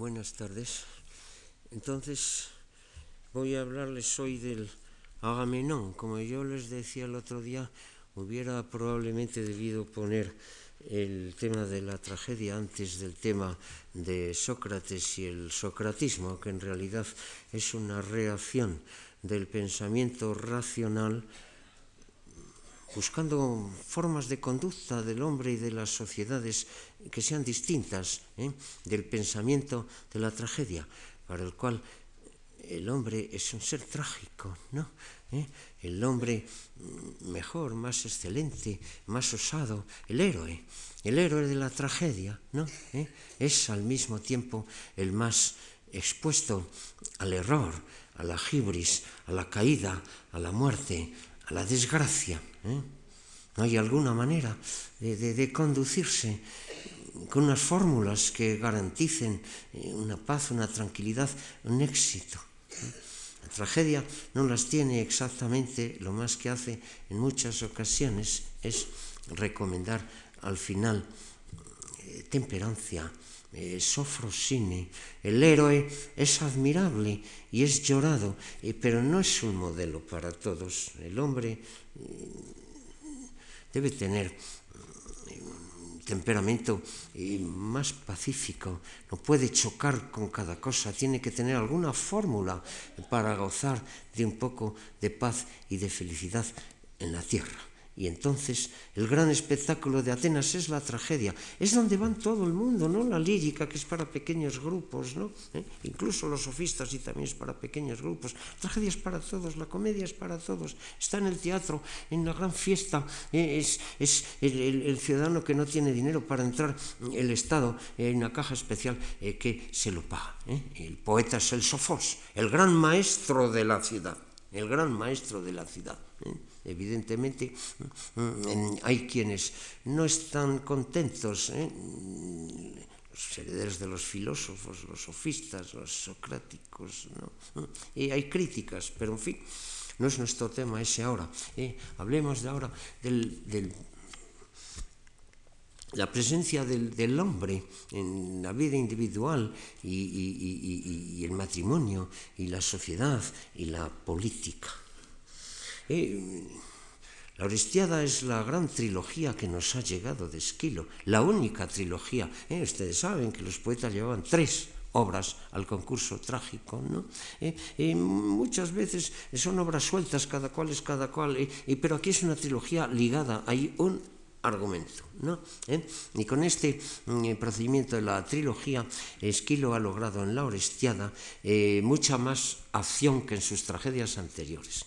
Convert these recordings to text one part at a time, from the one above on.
Buenas tardes. Entonces voy a hablarles hoy del Agamenón. Como yo les decía el otro día, hubiera probablemente debido poner el tema de la tragedia antes del tema de Sócrates y el socratismo, que en realidad es una reacción del pensamiento racional buscando formas de conducta del hombre y de las sociedades que sean distintas ¿eh? del pensamiento de la tragedia, para el cual el hombre es un ser trágico, ¿no? ¿Eh? El hombre mejor, más excelente, más osado, el héroe, el héroe de la tragedia, ¿no? ¿Eh? Es al mismo tiempo el más expuesto al error, a la gibris, a la caída, a la muerte, a la desgracia. ¿Eh? No hay alguna manera de, de, conducirse con unas fórmulas que garanticen eh, una paz, una tranquilidad, un éxito. ¿eh? La tragedia no las tiene exactamente, lo más que hace en muchas ocasiones es recomendar al final temperancia, eh, sofrosine. El héroe es admirable y es llorado, eh, pero no es un modelo para todos. El hombre eh, debe tener un temperamento más pacífico, no puede chocar con cada cosa, tiene que tener alguna fórmula para gozar de un poco de paz y de felicidad en la tierra. Y entonces el gran espectáculo de Atenas es la tragedia. Es donde van todo el mundo, ¿no? La lírica, que es para pequeños grupos, ¿no? ¿Eh? Incluso los sofistas y también es para pequeños grupos. La tragedia es para todos, la comedia es para todos. Está en el teatro, en la gran fiesta. ¿eh? Es, es el, ciudadano que no tiene dinero para entrar, el Estado, en una caja especial eh, que se lo paga. ¿eh? El poeta es el Sofos, el gran maestro de la ciudad. El gran maestro de la ciudad. evidentemente mm, mm, hai quienes non están contentos eh? os herederos de los filósofos, los sofistas, los socráticos, ¿no? Mm, e hai críticas, pero en fin, non é nuestro tema ese ahora. Eh? Hablemos de ahora del, del la presencia del, del hombre en la vida individual y, y, y, y, y el matrimonio y la sociedad y la política. Eh, la Orestiada es la gran trilogía que nos ha llegado de Esquilo, la única trilogía. Eh, ustedes saben que los poetas llevaban tres obras al concurso trágico, ¿no? Eh, muchas veces son obras sueltas, cada cual es cada cual, pero aquí es una trilogía ligada, hay un argumento. ¿no? Y con este eh, procedimiento de la trilogía, Esquilo ha logrado en la Orestiada mucha más acción que en sus tragedias anteriores.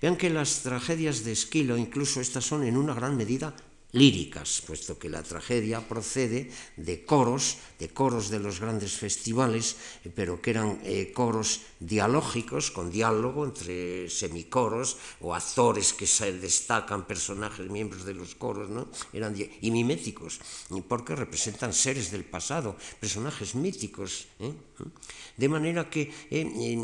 Vean que las tragedias de Esquilo, incluso estas son en una gran medida líricas, puesto que la tragedia procede de coros, de coros de los grandes festivales, pero que eran eh, coros dialógicos, con diálogo entre semicoros o actores que se destacan, personajes, miembros de los coros, ¿no? Eran y miméticos, porque representan seres del pasado, personajes míticos. ¿eh? De manera que eh,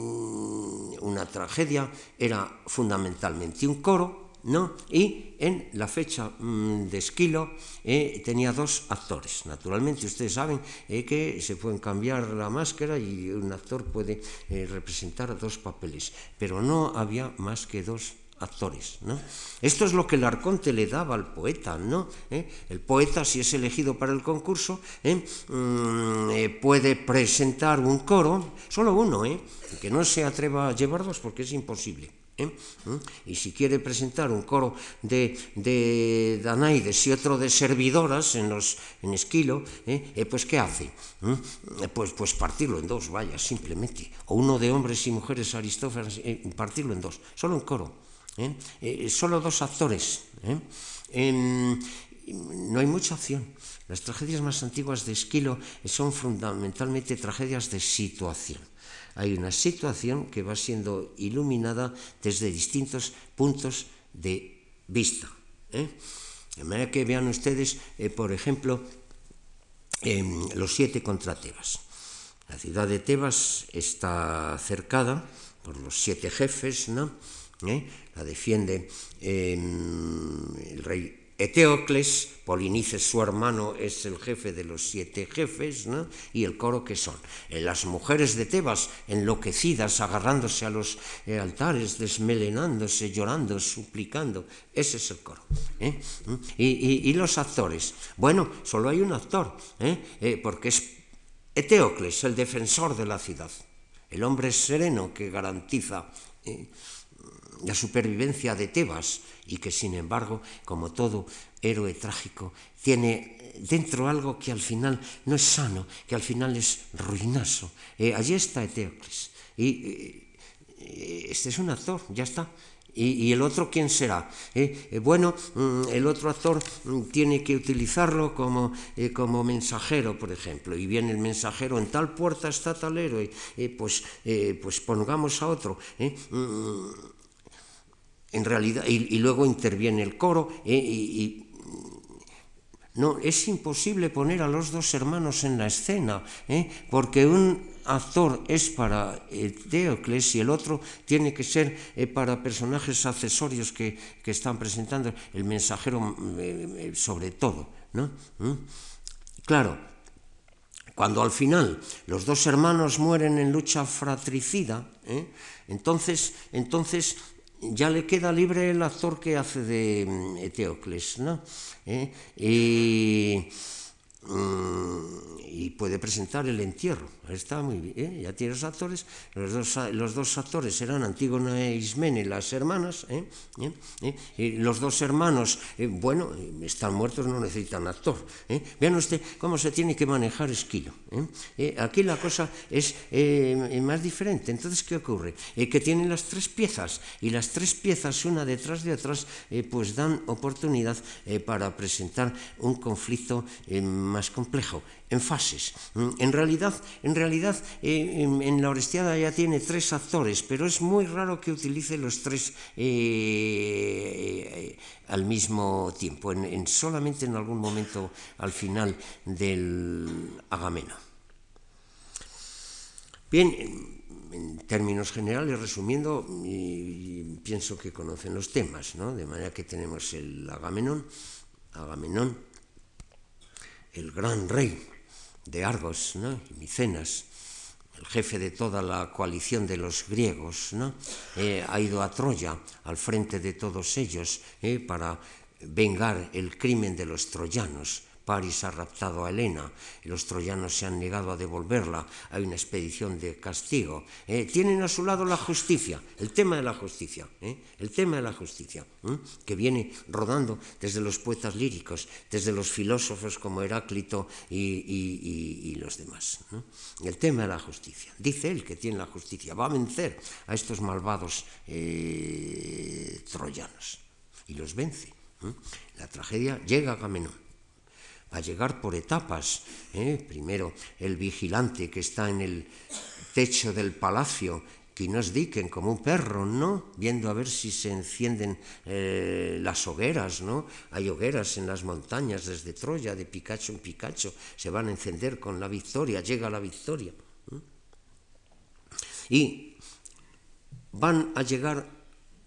una tragedia era fundamentalmente un coro, ¿no? Y en la fecha mmm, de Esquilo eh, tenía dos actores. Naturalmente, ustedes saben eh, que se pueden cambiar la máscara y un actor puede eh, representar dos papeles, pero no había más que dos actores. ¿no? Esto es lo que el arconte le daba al poeta. ¿no? El poeta, si es elegido para el concurso, mm, puede presentar un coro, solo uno, ¿eh? que no se atreva a llevar dos porque es imposible. ¿Eh? Y si quiere presentar un coro de, de Danaides y otro de servidoras en, los, en Esquilo, ¿eh? Eh, pues ¿qué hace? Pues, pues partirlo en dos, vaya, simplemente. O uno de hombres y mujeres aristófanas, partirlo en dos, solo un coro. solo dos actores. no hay mucha acción. Las tragedias más antiguas de Esquilo son fundamentalmente tragedias de situación hay una situación que va siendo iluminada desde distintos puntos de vista. ¿eh? De manera que vean ustedes, eh, por ejemplo, eh, los siete contra Tebas. La ciudad de Tebas está cercada por los siete jefes, ¿no? La defiende el rey Eteocles, Polinices su hermano es el jefe de los siete jefes, ¿no? y el coro que son. Eh, las mujeres de Tebas enloquecidas, agarrándose a los eh, altares, desmelenándose, llorando, suplicando. Ese es el coro. ¿eh? ¿Mm? Y, los actores. Bueno, solo hay un actor, porque es Eteocles, el defensor de la ciudad, el hombre sereno que garantiza la supervivencia de Tebas y que sin embargo, como todo héroe trágico, tiene dentro algo que al final no es sano, que al final es ruinoso. Eh, allí está Eteocles. Y eh, este es un actor, ya está. ¿Y, el otro quién será? Eh, bueno, mm, el otro actor mm, tiene que utilizarlo como, como mensajero, por ejemplo, y viene el mensajero, en tal puerta está tal héroe, pues, pues pongamos a otro. En realidad, y, luego interviene el coro, eh, y, no, es imposible poner a los dos hermanos en la escena, eh, porque un actor es para Teocles y el otro tiene que ser eh, para personajes accesorios que, están presentando el mensajero mm, sobre todo. ¿no? ¿Mm? Claro, cuando al final los dos hermanos mueren en lucha fratricida, entonces, entonces ya le queda libre el actor que hace de mm, Eteocles, ¿no? ¿Eh? Mm, y puede presentar el entierro. Está muy bien, ¿eh? ya tienes actores. Los dos, los dos actores eran Antígona e Ismene, las hermanas. ¿eh? ¿Eh? Y los dos hermanos, bueno, están muertos, no necesitan actor. Vean usted cómo se tiene que manejar Esquilo. aquí la cosa es más diferente. Entonces, ¿qué ocurre? que tienen las tres piezas y las tres piezas, una detrás de otras, pues dan oportunidad para presentar un conflicto más complejo, en fases. Mm, en realidad, en, realidad eh, en, la Orestiada ya tiene tres actores, pero es muy raro que utilice los tres eh, eh, al mismo tiempo, en, solamente en algún momento al final del Agamena. Bien, en términos generales, resumiendo, pienso que conocen los temas, ¿no? de manera que tenemos el Agamenón, Agamenón el gran rey de Argos, ¿no? Micenas, el jefe de toda la coalición de los griegos, ¿no? Eh, ha ido a Troya al frente de todos ellos eh, para vengar el crimen de los troyanos. París ha raptado a Helena los troyanos se han negado a devolverla. Hay una expedición de castigo. Eh, tienen a su lado la justicia, el tema de la justicia, eh, el tema de la justicia, eh, que viene rodando desde los poetas líricos, desde los filósofos como Heráclito y, los demás. El tema de la justicia. Dice él que tiene la justicia, va a vencer a estos malvados troyanos y los vence. La tragedia llega a A llegar por etapas. ¿eh? Primero el vigilante que está en el techo del palacio, que nos diquen como un perro, ¿no? Viendo a ver si se encienden eh, las hogueras, ¿no? Hay hogueras en las montañas desde Troya, de Picacho en Picacho, se van a encender con la victoria, llega la victoria. Y van a llegar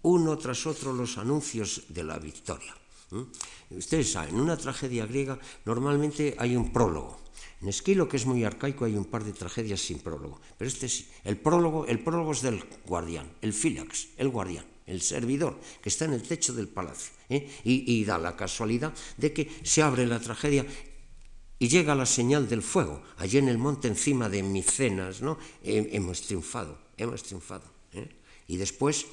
uno tras otro los anuncios de la victoria. Ustedes saben, en una tragedia griega normalmente hay un prólogo. En Esquilo, que es muy arcaico, hay un par de tragedias sin prólogo. Pero este sí. El prólogo, el prólogo es del guardián, el fílax, el guardián, el servidor, que está en el techo del palacio. ¿eh? Y, da la casualidad de que se abre la tragedia y llega la señal del fuego. Allí en el monte encima de Micenas, ¿no? hemos triunfado, hemos triunfado. ¿eh? Y después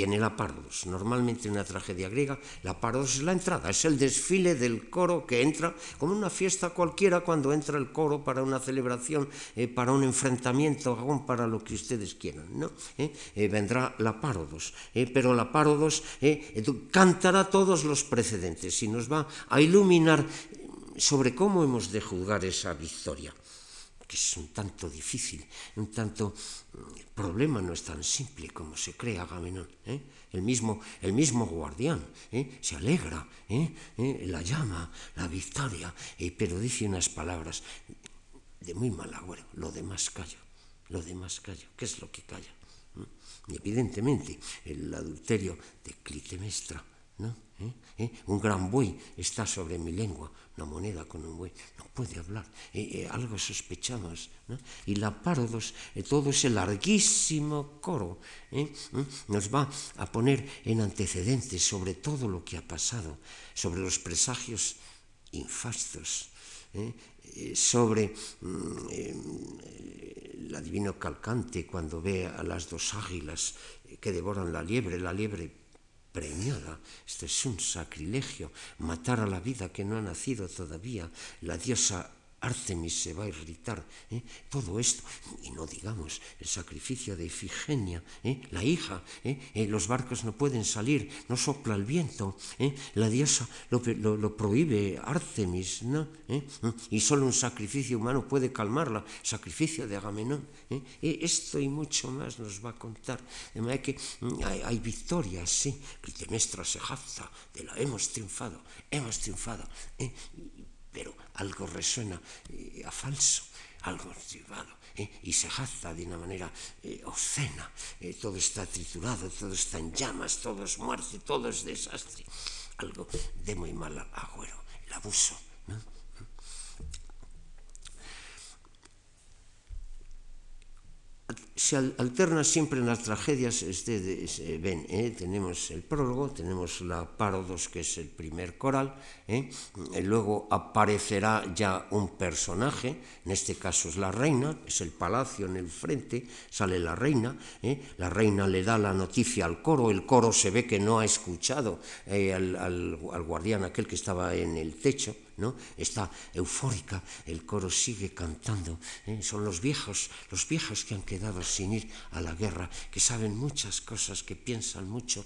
Viene la pardos. Normalmente en una tragedia griega, la pardos es la entrada, es el desfile del coro que entra como una fiesta cualquiera cuando entra el coro para una celebración, eh, para un enfrentamiento, para lo que ustedes quieran. ¿no? Eh, eh, vendrá la pardos, pero la pardos cantará todos los precedentes y nos va a iluminar sobre cómo hemos de juzgar esa victoria que es un tanto difícil, un tanto... El problema no es tan simple como se cree Agamenón. ¿eh? El, mismo, el mismo guardián ¿eh? se alegra, ¿eh? la llama, la victoria, pero dice unas palabras de muy mal agüero. Lo demás calla, lo demás calla. ¿Qué es lo que calla? Y evidentemente el adulterio de Clitemestra ¿Eh? ¿Eh? Un gran buey está sobre mi lengua, una moneda con un buey, no puede hablar, eh, algo sospechamos. ¿no? Y la parodos, todo ese larguísimo coro, ¿Mm? nos va a poner en antecedentes sobre todo lo que ha pasado, sobre los presagios infastos, sobre mm, el adivino calcante cuando ve a las dos águilas que devoran la liebre, la liebre premiada. Esto es un sacrilegio, matar a la vida que no ha nacido todavía. La diosa Artemis se va a irritar. ¿eh? Todo esto, y no digamos el sacrificio de Ifigenia, ¿eh? la hija, ¿eh? los barcos no pueden salir, no sopla el viento, la diosa lo, lo, prohíbe Artemis, ¿no? y solo un sacrificio humano puede calmarla, sacrificio de Agamenón. esto y mucho más nos va a contar. De manera que mm, hay, victorias, sí, Clitemnestra se jacta de la hemos triunfado, hemos triunfado pero algo resuena eh, a falso, algo estribado, eh, e se jaza de una maneira eh, obscena, eh, todo está triturado, todo está en llamas, todo es muerte, todo es desastre, algo de moi mal agüero, el abuso, ¿no? Se alterna siempre en las tragedias, ustedes ven, ¿eh? tenemos el prólogo, tenemos la parodos, que es el primer coral, ¿eh? luego aparecerá ya un personaje, en este caso es la reina, es el palacio en el frente, sale la reina, ¿eh? la reina le da la noticia al coro, el coro se ve que no ha escuchado al, al guardián aquel que estaba en el techo, ¿no? Está eufórica, el coro sigue cantando. ¿eh? Son los viejos, los viejos que han quedado sin ir a la guerra, que saben muchas cosas, que piensan mucho,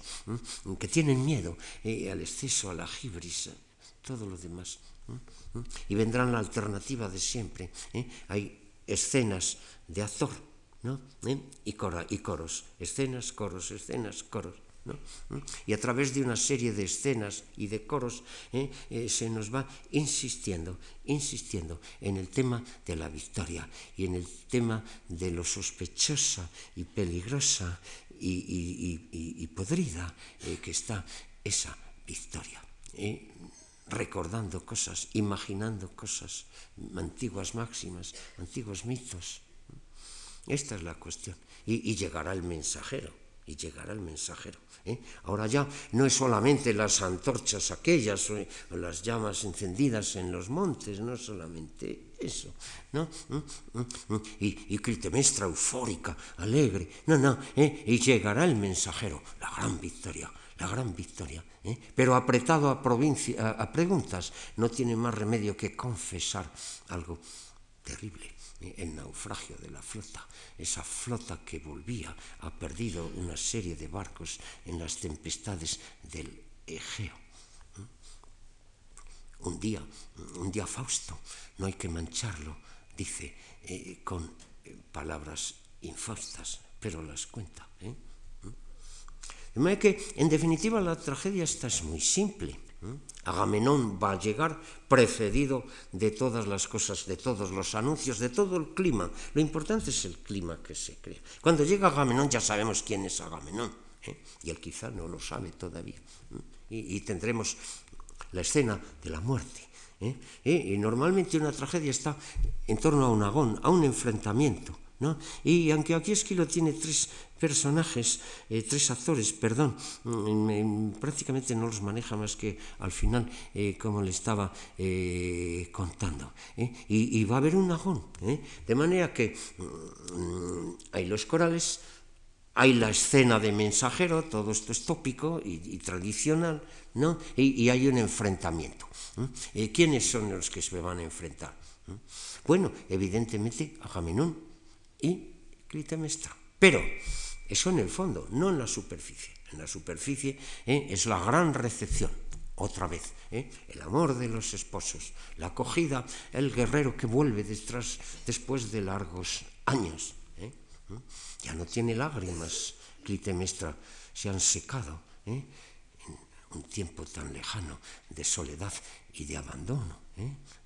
que tienen miedo ¿eh? al exceso, a la gibris, todo lo demás. Y vendrán la alternativa de siempre. ¿eh? Hay escenas de Azor, ¿no? y, cora, y coros, escenas, coros, escenas, coros. ¿Mm? Y a través de una serie de escenas y de coros ¿eh? Eh, se nos va insistiendo, insistiendo en el tema de la victoria y en el tema de lo sospechosa y peligrosa y, podrida eh, que está esa victoria. recordando cosas, imaginando cosas, antiguas máximas, antiguos mitos. Esta es la cuestión. y llegará el mensajero y llegará el mensajero. ¿eh? Ahora ya no es solamente las antorchas aquellas o, las llamas encendidas en los montes, no solamente eso, ¿no? ¿Mm? ¿Mm? ¿Mm? Y, y eufórica, alegre, no, no, ¿eh? y llegará el mensajero, la gran victoria, la gran victoria, ¿eh? pero apretado a, a preguntas, no tiene más remedio que confesar algo terrible el naufragio de la flota. Esa flota que volvía ha perdido una serie de barcos en las tempestades del Egeo. Un día, un día Fausto, no hay que mancharlo, dice eh, con eh, palabras infastas, pero las cuenta. ¿eh? De manera que, en definitiva, la tragedia esta es muy simple. Agamenón va a llegar precedido de todas las cosas, de todos los anuncios, de todo el clima. Lo importante es el clima que se crea. Cuando llega Agamenón ya sabemos quién es Agamenón, ¿eh? y él quizá no lo sabe todavía. Y, tendremos la escena de la muerte. ¿eh? Y normalmente una tragedia está en torno a un agón, a un enfrentamiento. Y aunque aquí Esquilo tiene tres personajes, eh, tres actores, perdón, mm, prácticamente no los maneja más que al final, eh, como le estaba eh, contando. Y, va a haber un agón. De manera que mm, hay los corales, hay la escena de mensajero, todo esto es tópico y, tradicional, ¿no? Y, hay un enfrentamiento. ¿Quiénes son los que se van a enfrentar? Bueno, evidentemente Agamenón y Clitemnestra. Pero eso en el fondo, no en la superficie. En la superficie ¿eh? es la gran recepción, otra vez, ¿eh? el amor de los esposos, la acogida, el guerrero que vuelve detrás, después de largos años. ¿eh? ¿Mm? Ya no tiene lágrimas, Clitemnestra, se han secado en un tiempo tan lejano de soledad y de abandono.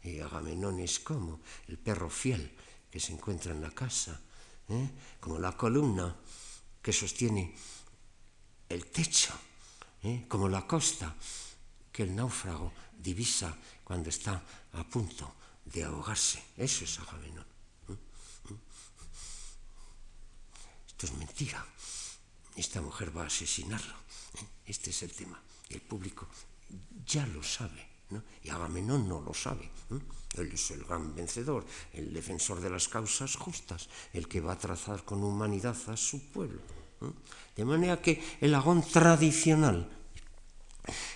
Y Agamenón es como el perro fiel que se encuentra en la casa, como la columna que sostiene el techo como la costa que el náufrago divisa cuando está a punto de ahogarse. Eso es Agamenón. Esto es mentira. Esta mujer va a asesinarlo. Este es el tema. El público ya lo sabe. Y Agamenón no lo sabe. Él es el gran vencedor, el defensor de las causas justas, el que va a trazar con humanidad a su pueblo. De manera que el agón tradicional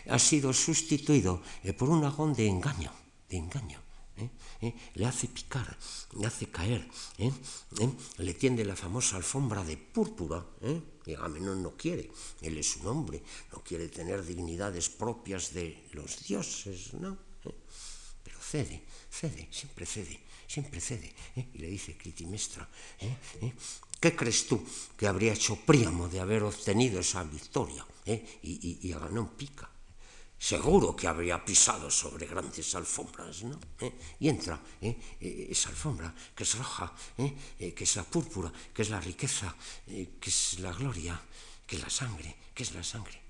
ha sido sustituido eh, por un agón de engaño, de engaño. ¿Eh? ¿Eh? Le hace picar, le hace caer, le tiende la famosa alfombra de púrpura. Y Agamenón no quiere, él es un hombre, no quiere tener dignidades propias de los dioses, ¿no? Pero cede, cede, siempre cede, siempre cede. Y le dice Clitimestra, ¿qué crees tú que habría hecho Príamo de haber obtenido esa victoria? Y, y, y pica seguro que habría pisado sobre grandes alfombras, ¿no? ¿Eh? Y entra ¿eh? Eh, esa alfombra que es roja, que es la púrpura, que es la riqueza, que es la gloria, que es la sangre, que es la sangre.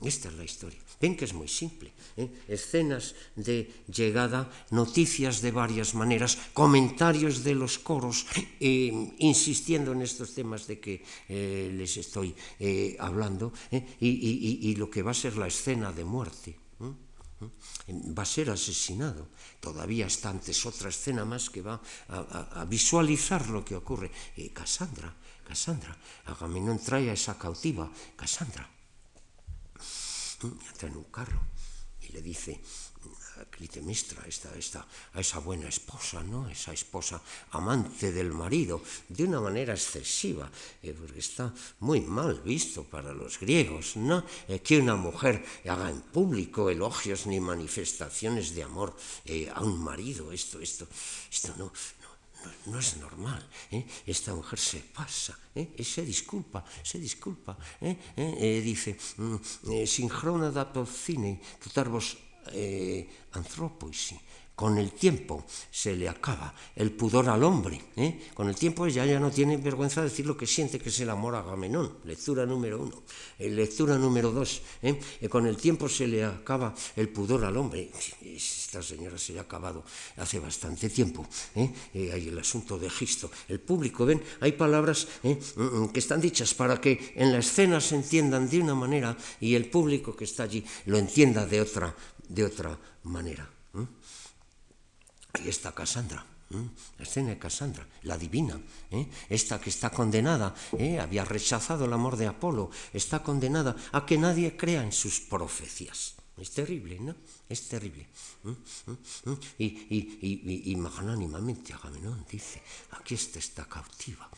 Esta es la historia. Ven que es muy simple. ¿eh? Escenas de llegada, noticias de varias maneras, comentarios de los coros, eh, insistiendo en estos temas de que eh, les estoy hablando, y, lo que va a ser la escena de muerte. Va a ser asesinado. Todavía está antes otra escena más que va a, visualizar lo que ocurre. Cassandra, Cassandra, Agamenón trae a esa cautiva, Cassandra entra en un carro y le dice a Clitemestra, esta, esta, a esa buena esposa, ¿no? esa esposa amante del marido, de una manera excesiva, eh, porque está muy mal visto para los griegos, ¿no? Eh, que una mujer haga en público elogios ni manifestaciones de amor eh, a un marido, esto, esto, esto no, no es normal, ¿eh? esta mujer se pasa, ¿eh? se disculpa, se disculpa, ¿eh? Eh, eh dice, mm, eh, sincrona da porcine, tutar vos eh, anthropoisi, con el tiempo se le acaba el pudor al hombre. ¿eh? Con el tiempo ya, ya no tiene vergüenza de decir lo que siente, que es el amor a Agamenón. Lectura número uno. Eh, lectura número dos. ¿eh? con el tiempo se le acaba el pudor al hombre. Esta señora se le ha acabado hace bastante tiempo. hay el asunto de Gisto. El público, ven, hay palabras mm, mm, que están dichas para que en la escena se entiendan de una manera y el público que está allí lo entienda de otra, de otra manera. Ahí está Cassandra. La escena de Cassandra, la divina, ¿eh? esta que está condenada, ¿eh? había rechazado el amor de Apolo, está condenada a que nadie crea en sus profecías. Es terrible, ¿no? Es terrible. Y, y, y, magnánimamente Agamenón dice, aquí está esta cautiva.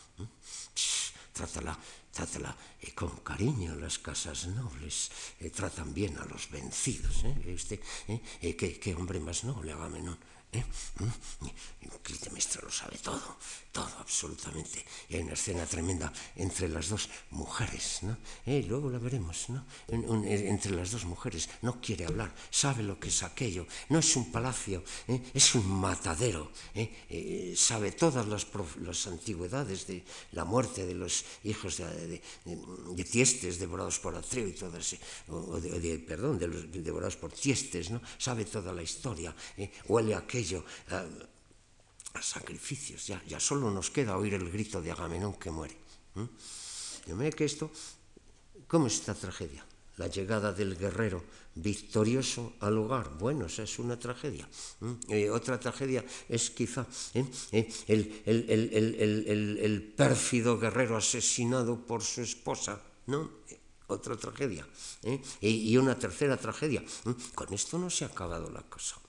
trátala, trátala eh, con cariño, las casas nobles tratan bien a los vencidos. ¿eh? ¿Qué, ¿Qué, hombre más noble, Agamenón? ¿Eh? Clitemnestra lo sabe todo, todo absolutamente. Y hay una escena tremenda entre las dos mujeres, ¿no? Eh, luego la veremos, ¿no? entre las dos mujeres. No quiere hablar, sabe lo que es aquello. No es un palacio, ¿eh? es un matadero. ¿eh? sabe todas las, las, antigüedades de la muerte de los hijos de, de, Tiestes devorados por Atreo y todas, o de, perdón, devorados por Tiestes, ¿no? Sabe toda la historia, huele aquello a sacrificios. Ya, ya solo nos queda oír el grito de Agamenón que muere. Yo me que esto, ¿cómo es esta tragedia? La llegada del guerrero victorioso al hogar. Bueno, esa es una tragedia. Eh, otra tragedia es quizá ¿eh? Eh, el, el, el, pérfido guerrero asesinado por su esposa. ¿no? Otra tragedia. Y una tercera tragedia. Con esto no se ha acabado la cosa.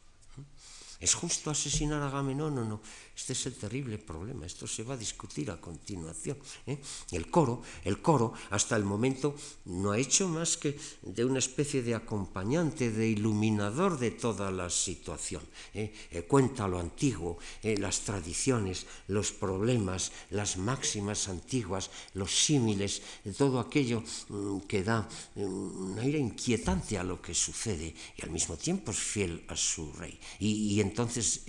¿Es justo asesinar a Agamenón o no? Este es el terrible problema, esto se va a discutir a continuación. ¿eh? El coro, el coro, hasta el momento no ha hecho más que de una especie de acompañante, de iluminador de toda la situación. ¿eh? Eh, cuenta lo antiguo, las tradiciones, los problemas, las máximas antiguas, los símiles, todo aquello mm, que da mm, un aire inquietante a lo que sucede y al mismo tiempo es fiel a su rey. Y, y entonces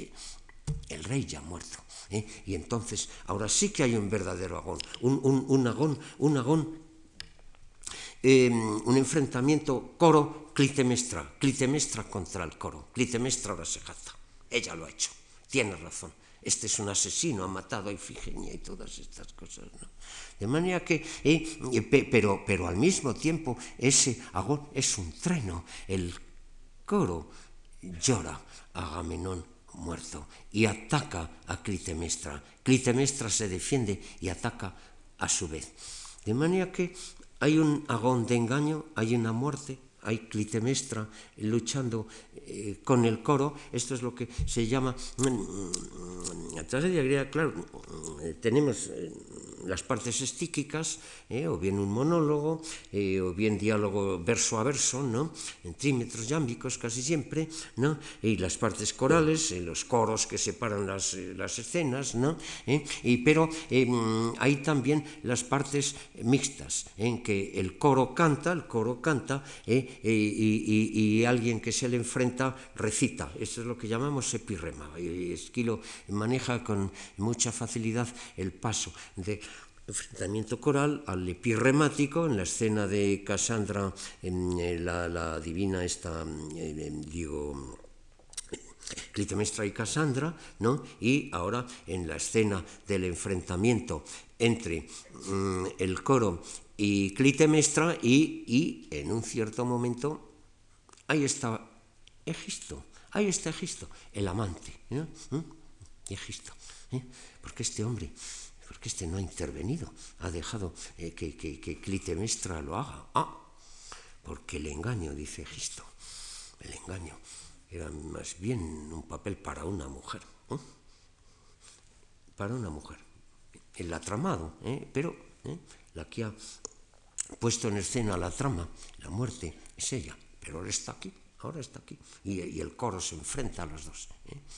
el rey ya ha muerto. ¿eh? Y entonces, ahora sí que hay un verdadero agón, un, un, un agón, un agón eh, un enfrentamiento coro-Clitemestra, Clitemestra contra el coro. Clitemestra ahora se jacta. Ella lo ha hecho. Tiene razón. Este es un asesino, ha matado a Ifigenia y todas estas cosas. ¿no? De manera que, eh, pero, pero al mismo tiempo, ese agón es un treno. El coro llora a Agamenón muerto y ataca a Clitemestra. Clitemestra se defiende y ataca a su vez. De manera que hay un agón de engaño, hay una muerte, hay Clitemestra luchando eh, con el coro, esto es lo que se llama la tragedia griega, claro, eh, tenemos eh, las partes estíquicas, eh, o bien un monólogo, eh, o bien diálogo verso a verso, ¿no? en trímetros yámbicos casi siempre, ¿no? y las partes corales, eh, los coros que separan las, las escenas, ¿no? Y, pero mm, hay también las partes mixtas, en que el coro canta, el coro canta, y, y, y, alguien que se le enfrenta recita. Eso es lo que llamamos epirrema. Esquilo maneja con mucha facilidad el paso de enfrentamiento coral al epirremático en la escena de Cassandra, en, eh, la, la, divina esta, eh, digo, Clitemnestra y Cassandra, ¿no? y ahora en la escena del enfrentamiento entre mm, el coro y Clitemnestra y, y en un cierto momento ahí está Egisto, ahí está Egisto, el amante, ¿no? ¿Mm? Egisto, ¿eh? porque este hombre porque este no ha intervenido, ha dejado eh, que, que, que, Clitemestra lo haga. Ah, porque el engaño, dice Egisto, el engaño era más bien un papel para una mujer, ¿eh? para una mujer. Él la ha tramado, ¿eh? pero ¿eh? la que ha puesto en escena la trama, la muerte, es ella, pero ahora está aquí, ahora está aquí. Y, y el coro se enfrenta a los dos.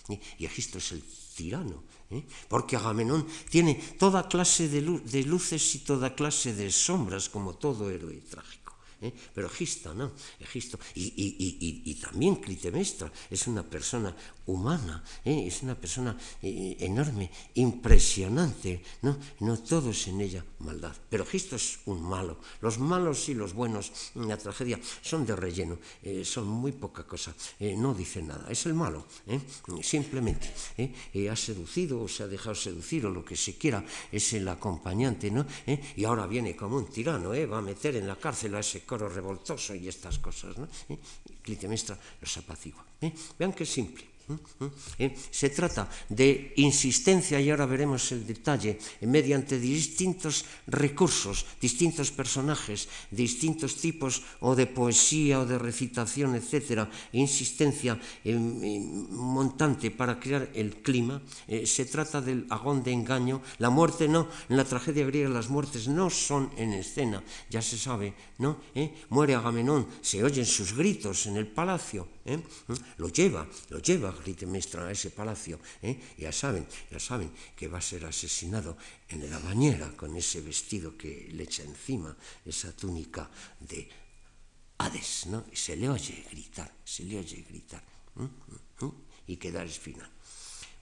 Y, y Egisto es el tirano, ¿eh? porque Agamenón tiene toda clase de, luces y toda clase de sombras, como todo héroe trágico. ¿eh? Pero Egisto, ¿no? Egisto, y, y, y, también Clitemestra es una persona humana, ¿eh? es una persona eh, enorme, impresionante, ¿no? no todo es en ella maldad, pero Egisto es un malo, los malos y los buenos en la tragedia son de relleno, eh, son muy poca cosa, eh, no dicen nada, es el malo, ¿eh? simplemente ha seducido o se ha dejado seducir o lo que se quiera, es el acompañante, ¿no? y ahora viene como un tirano, va a meter en la cárcel a ese coro revoltoso y estas cosas, ¿no? Los apacigua. Vean qué simple. ¿Eh? Se trata de insistencia, y ahora veremos el detalle, mediante distintos recursos, distintos personajes, distintos tipos o de poesía o de recitación, etc. Insistencia eh, montante para crear el clima. Eh, se trata del agón de engaño. La muerte no, en la tragedia griega las muertes no son en escena, ya se sabe, ¿no? Muere Agamenón, se oyen sus gritos en el palacio. ¿Eh? Lo lleva, lo lleva Clitemnestra a ese palacio. ¿eh? Ya saben, ya saben que va a ser asesinado en la bañera con ese vestido que le echa encima, esa túnica de Hades, ¿no? Y se le oye gritar, se le oye gritar. ¿eh? Y queda el.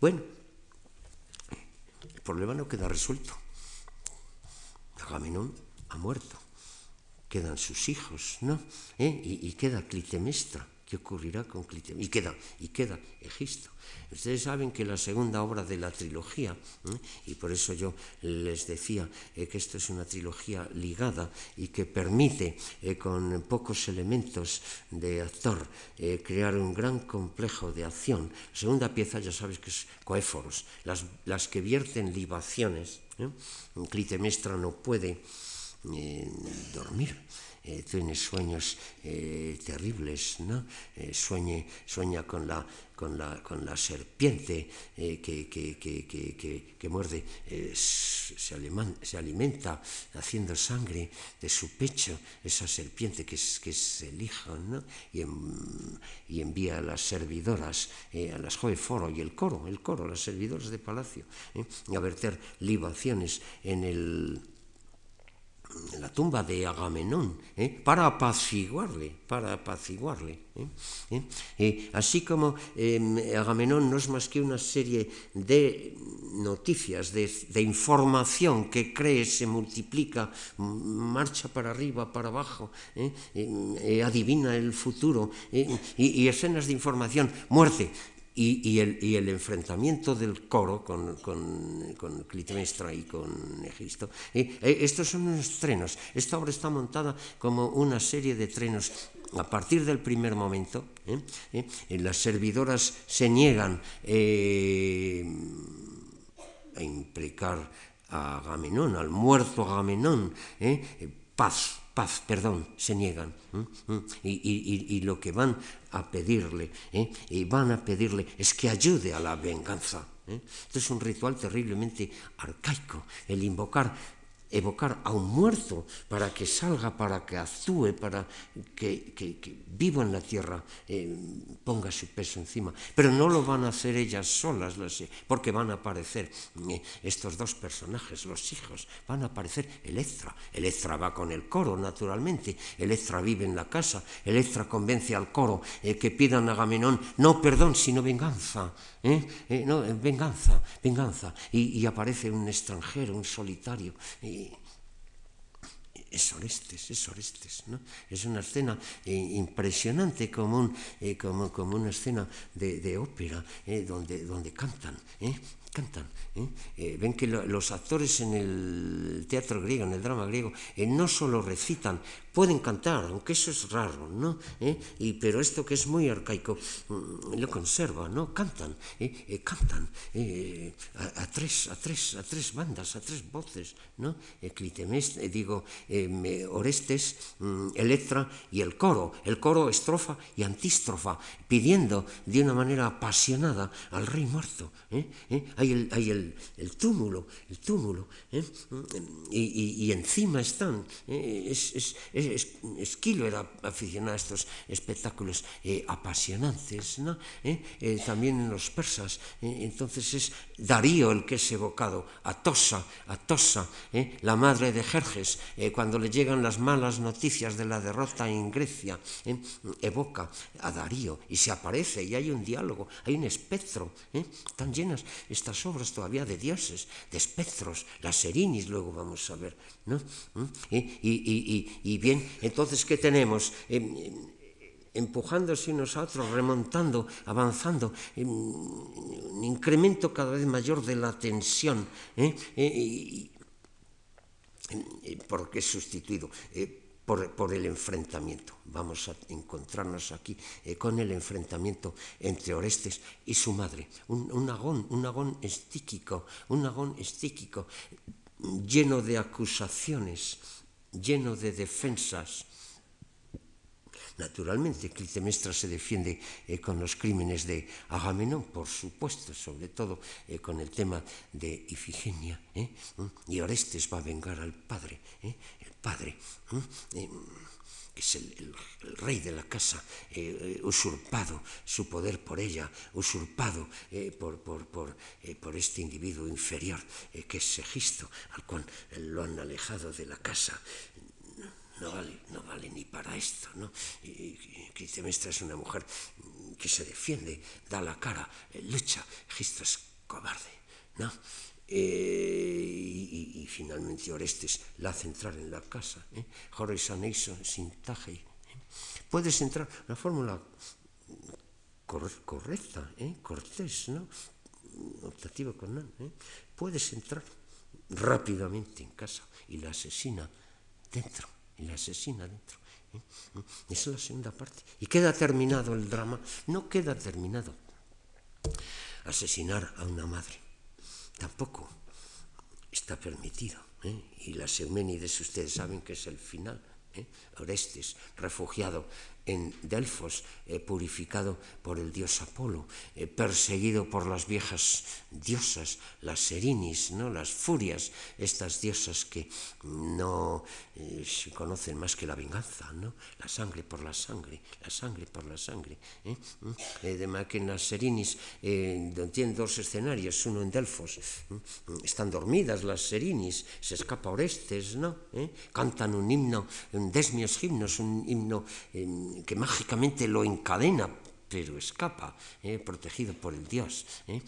Bueno, el problema no queda resuelto. Agamenón ha muerto. Quedan sus hijos, ¿no? ¿Eh? Y, y queda Clitemnestra ¿Qué ocurrirá con Clitemnestra? Y queda, y queda Egisto. Ustedes saben que la segunda obra de la trilogía, ¿eh? y por eso yo les decía eh, que esto es una trilogía ligada y que permite eh, con pocos elementos de actor crear un gran complejo de acción. La segunda pieza ya sabes que es coéforos, las, las que vierten libaciones. Clitemnestra no puede dormir eh, tiene sueños eh, terribles, ¿no? Eh, sueñe, sueña con la, con la, con la serpiente eh, que, que, que, que, muerde, eh, se, aliman, se, alimenta haciendo sangre de su pecho, esa serpiente que es, que es el hijo, ¿no? y, en, y, envía a las servidoras, eh, a las joven foro y el coro, el coro, las servidoras de palacio, a verter libaciones en el la tumba de Agamenón, ¿eh? para apaciguarle, para apaciguarle. ¿eh? ¿eh? eh así como Agamenón no es más que una serie de noticias, de, de, información que cree, se multiplica, marcha para arriba, para abajo, ¿eh? Eh, adivina el futuro, y, y, escenas de información, muerte, y, el, enfrentamiento del coro con, Clitemnestra y con Egisto. Eh, eh, estos son unos trenos. Esta obra está montada como una serie de trenos. A partir del primer momento, eh, las servidoras se niegan a implicar a Agamenón, al muerto Agamenón, paz, paz, perdón, se niegan. Y, lo que van a pedirle, ¿eh? y van a pedirle es que ayude a la venganza. ¿eh? Es un ritual terriblemente arcaico, el invocar evocar a un muerto para que salga, para que actúe, para que, que, vivo en la tierra, eh, ponga su peso encima. Pero no lo van a hacer ellas solas, porque van a aparecer eh, estos dos personajes, los hijos, van a aparecer Electra. Electra va con el coro, naturalmente. Electra vive en la casa. Electra convence al coro eh, que pidan a Agamenón no perdón, sino venganza. No, venganza, venganza. Y, y, aparece un extranjero, un solitario es Orestes, es Orestes, ¿no? Es una escena eh, impresionante como, eh, como, como, una escena de, ópera, eh, donde, donde cantan, cantan. ven que los actores en el teatro griego, en el drama griego, no solo recitan, pueden cantar, aunque eso es raro, ¿no? Y, pero esto que es muy arcaico mm, lo conserva, ¿no? Cantan, cantan a, tres, a, tres, a tres bandas, a tres voces, ¿no? Clitemés, digo, Orestes, mm, Electra y el coro, el coro estrofa y antístrofa, pidiendo de una manera apasionada al rey muerto. Hay, el, hay el, el, túmulo, el túmulo, y, y, encima están, es, es, es Esquilo era aficionado a estos espectáculos eh, apasionantes, ¿no? ¿Eh? Eh, también en los persas. entonces es Darío el que es evocado, Atosa, Atosa, la madre de Jerjes, cuando le llegan las malas noticias de la derrota en Grecia, evoca a Darío y se aparece y hay un diálogo, hay un espectro. Están llenas estas obras todavía de dioses, de espectros, las erinis, luego vamos a ver. ¿no? y, y, y bien entonces, ¿qué tenemos? Em, em, empujándose unos a otros, remontando, avanzando, em, un incremento cada vez mayor de la tensión, ¿eh? Eh, porque es sustituido. Eh, por, el enfrentamiento. Vamos a encontrarnos aquí con el enfrentamiento entre Orestes y su madre. Un, un agón, un agón estíquico, un agón estíquico lleno de acusaciones, lleno de defensas. Naturalmente, Clitemnestra se defiende eh, con los crímenes de Agamenón, por supuesto, sobre todo eh, con el tema de Ifigenia. ¿eh? ¿Mm? Y Orestes va a vengar al padre, el padre que es el, rey de la casa, usurpado su poder por ella, usurpado por, por, este individuo inferior que es Segisto, al cual lo han alejado de la casa, no vale, no vale ni para esto, ¿no? Y, es una mujer que se defiende, da la cara, eh, lucha, Gisto es cobarde, ¿no? Eh, y, finalmente Orestes la hace entrar en la casa, ¿eh? Jorge Aneiso, Sintaje. ¿eh? Puedes entrar, una fórmula correcta, ¿eh? cortés, ¿no? Optativa con ¿eh? Puedes entrar rápidamente en casa y la asesina dentro y la asesina dentro. ¿eh? Esa es la segunda parte. Y queda terminado el drama. No queda terminado. Asesinar a una madre. Tampoco está permitido. ¿eh? Y las Euménides, ustedes saben que es el final. ¿eh? Orestes, refugiado en Delfos, eh, purificado por el dios Apolo, eh, perseguido por las viejas diosas, las Serinis, ¿no? las furias, estas diosas que no eh, conocen más que la venganza, ¿no? la sangre por la sangre, la sangre por la sangre. ¿Mm? de que en las Serinis tienen dos escenarios, uno en Delfos, están dormidas las Serinis, se escapa Orestes, ¿no? cantan un himno, un desmios himnos, un himno que mágicamente lo encadena, pero escapa, eh, protegido por el Dios. Eh.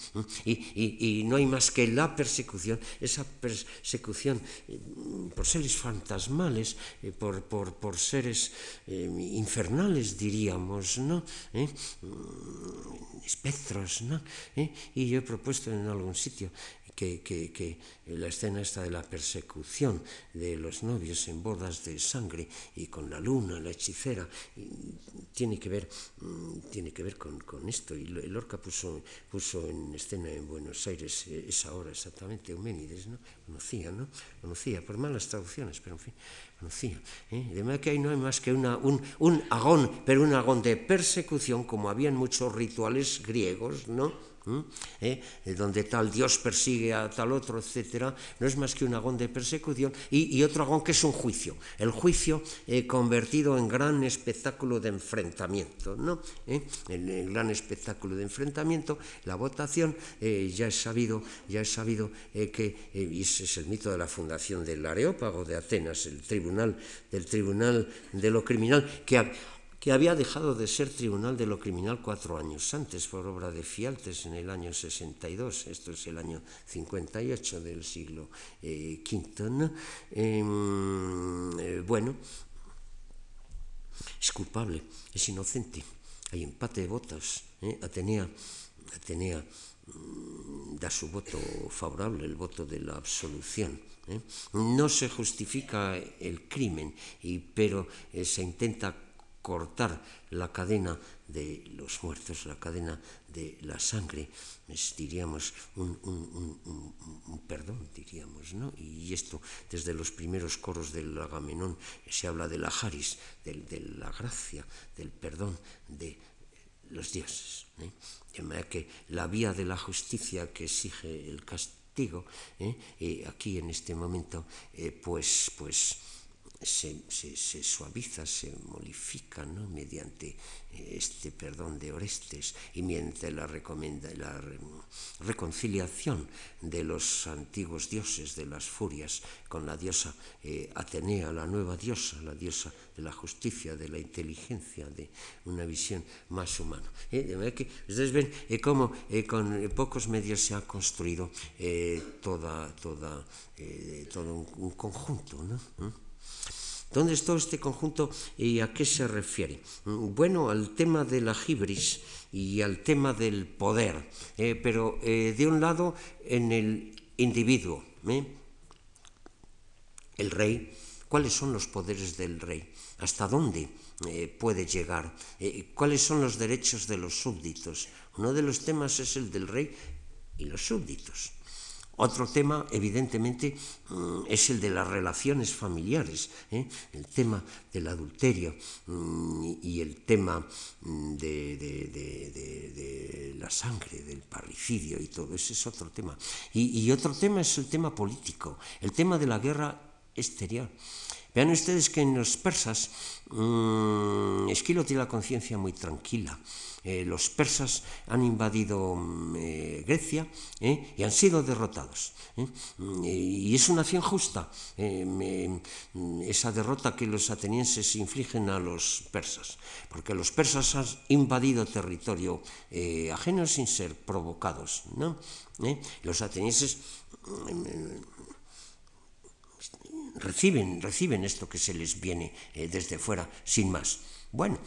Y, no hay más que la persecución, esa persecución eh, por seres fantasmales, por, por, seres infernales, diríamos, ¿no? Mm, espectros, ¿no? Y yo he propuesto en algún sitio que, la escena esta de la persecución de los novios en bodas de sangre y con la luna, la hechicera, tiene que ver, mm, tiene que ver con, esto. Y Lorca puso, puso en escena en Buenos Aires eh, esa hora exactamente, Euménides, ¿no? Conocía, ¿no? Conocía, por malas traducciones, pero en fin, conocía. ¿eh? De manera que ahí no hay más que una, un, un agón, pero un agón de persecución, como habían muchos rituales griegos, ¿no? ¿Eh? donde tal Dios persigue a tal otro, etcétera, no es más que un agón de persecución y, otro agón que es un juicio, el juicio eh, convertido en gran espectáculo de enfrentamiento, ¿no? ¿Eh? El, gran espectáculo de enfrentamiento, la votación, ya es sabido, ya es sabido que ese es el mito de la fundación del Areópago de Atenas, el tribunal del tribunal de lo criminal que que había dejado de ser tribunal de lo criminal cuatro años antes por obra de Fialtes en el año 62, esto es el año 58 del siglo eh, V. Em, eh, bueno, es culpable, es inocente, hay empate de votos. ¿eh? Atenea, Atenea mm, da su voto favorable, el voto de la absolución. No se justifica el crimen, y, pero se intenta cortar la cadena de los muertos, la cadena de la sangre, es, diríamos, un, perdón, diríamos, ¿no? Y esto, desde los primeros coros del Agamenón, se habla de la Haris, de, la gracia, del perdón de los dioses. ¿eh? De manera que la vía de la justicia que exige el castigo, ¿eh? Eh, aquí en este momento, pues, pues, se, se, suaviza, se modifica ¿no? mediante eh, este perdón de Orestes y mediante la, la reconciliación de los antiguos dioses de las furias con la diosa eh, Atenea, la nueva diosa, la diosa de la justicia, de la inteligencia, de una visión más humana. ¿eh? Que ustedes ven cómo con pocos medios se ha construido toda, toda, todo un, un conjunto. ¿no? ¿Dónde está este conjunto y a qué se refiere? Bueno, al tema de la y al tema del poder, eh, pero eh, de un lado en el individuo, ¿eh? el rey, ¿cuáles son los poderes del rey? ¿Hasta dónde puede llegar? ¿Cuáles son los derechos de los súbditos? Uno de los temas es el del rey y los súbditos. Otro tema, evidentemente, mm, es el de las relaciones familiares, ¿eh? el tema del adulterio mm, y el tema mm, de, la sangre, del parricidio y todo, ese es otro tema. Y, y otro tema es el tema político, el tema de la guerra exterior. Vean ustedes que en los persas Esquilo tiene la conciencia muy tranquila. Eh, los persas han invadido mm, eh, Grecia eh, y han sido derrotados. y es una acción justa mm, esa derrota que los atenienses infligen a los persas, porque los persas han invadido territorio ajeno sin ser provocados. Los atenienses mm, reciben, reciben esto que se les viene desde fuera sin más. Bueno,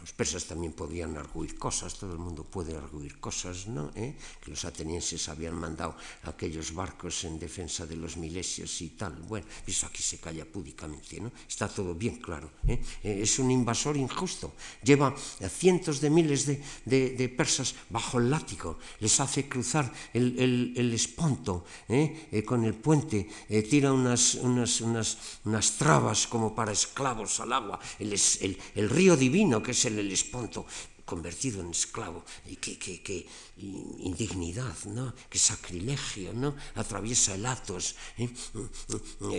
Los persas también podían arguir cosas, todo el mundo puede arguir cosas, ¿no? ¿Eh? Que los atenienses habían mandado aquellos barcos en defensa de los milesios y tal. Bueno, eso aquí se calla púdicamente, ¿no? Está todo bien claro. ¿eh? Eh, es un invasor injusto. Lleva a cientos de miles de, de, persas bajo el látigo, les hace cruzar el, el, el esponto ¿eh? con el puente, tira unas, unas, unas, unas, trabas como para esclavos al agua, el, el río divino que es el esponto convertido en esclavo, y qué, indignidad, ¿no? qué sacrilegio, ¿no? atraviesa el Atos ¿eh?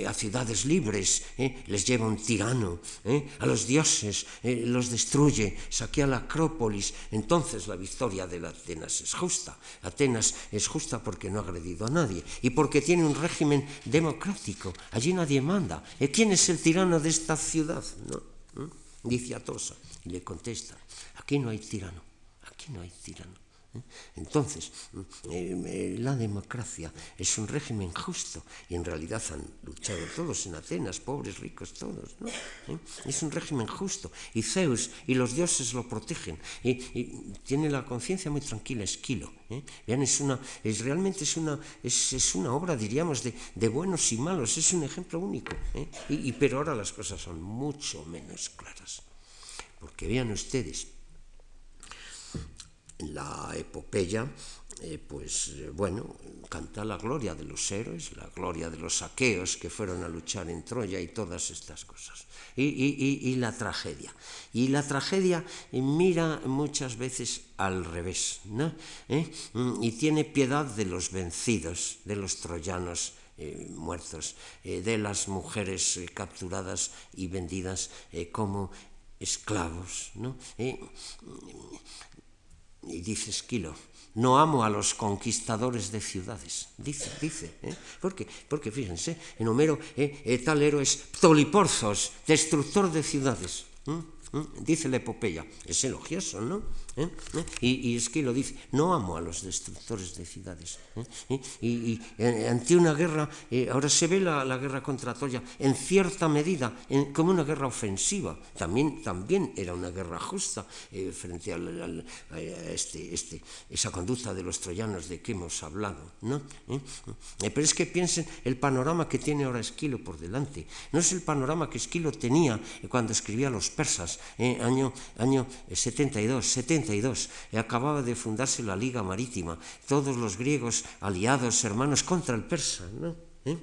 a ciudades libres, ¿eh? les lleva un tirano, ¿eh? a los dioses los destruye, saquea la Acrópolis, entonces la victoria de Atenas es justa, Atenas es justa porque no ha agredido a nadie y porque tiene un régimen democrático, allí nadie manda, ¿quién es el tirano de esta ciudad? ¿No? Dice Atosa y le contesta, aquí no hay tirano, aquí no hay tirano. ¿eh? Entonces, eh, eh, la democracia es un régimen justo y en realidad han luchado todos en Atenas, pobres, ricos, todos. ¿no? Es un régimen justo y Zeus y los dioses lo protegen y, tiene la conciencia muy tranquila, Esquilo. Vean, es una, es, realmente es una, es, es una obra, diríamos, de, de, buenos y malos, es un ejemplo único. Y, pero ahora las cosas son mucho menos claras. Porque vean ustedes, la epopeya, eh, pues eh, bueno, canta la gloria de los héroes, la gloria de los aqueos que fueron a luchar en Troya y todas estas cosas. Y, y, y, la tragedia. Y la tragedia mira muchas veces al revés, ¿no? ¿Eh? Mm, y tiene piedad de los vencidos, de los troyanos muertos, de las mujeres capturadas y vendidas como esclavos. ¿no? y dice Esquilo, no amo a los conquistadores de ciudades. Dice, dice. ¿eh? ¿Por qué? Porque fíjense, en Homero eh, eh, tal héroe es Ptoliporzos, destructor de ciudades. Dice la epopeya. Es elogioso, ¿no? ¿Eh? ¿Eh? Y, y, Esquilo dice, no amo a los destructores de ciudades. ¿eh? Y, ante una guerra, ahora se ve la, la, guerra contra Troya en cierta medida como una guerra ofensiva. También, también era una guerra justa frente al, a este, este, esa conducta de los troyanos de que hemos hablado. ¿no? Pero es que piensen el panorama que tiene ahora Esquilo por delante. No es el panorama que Esquilo tenía cuando escribía Los persas, año, año 72, 70 acababa de fundarse la Liga Marítima, todos los griegos aliados, hermanos contra el persa, ¿no? ¿Eh?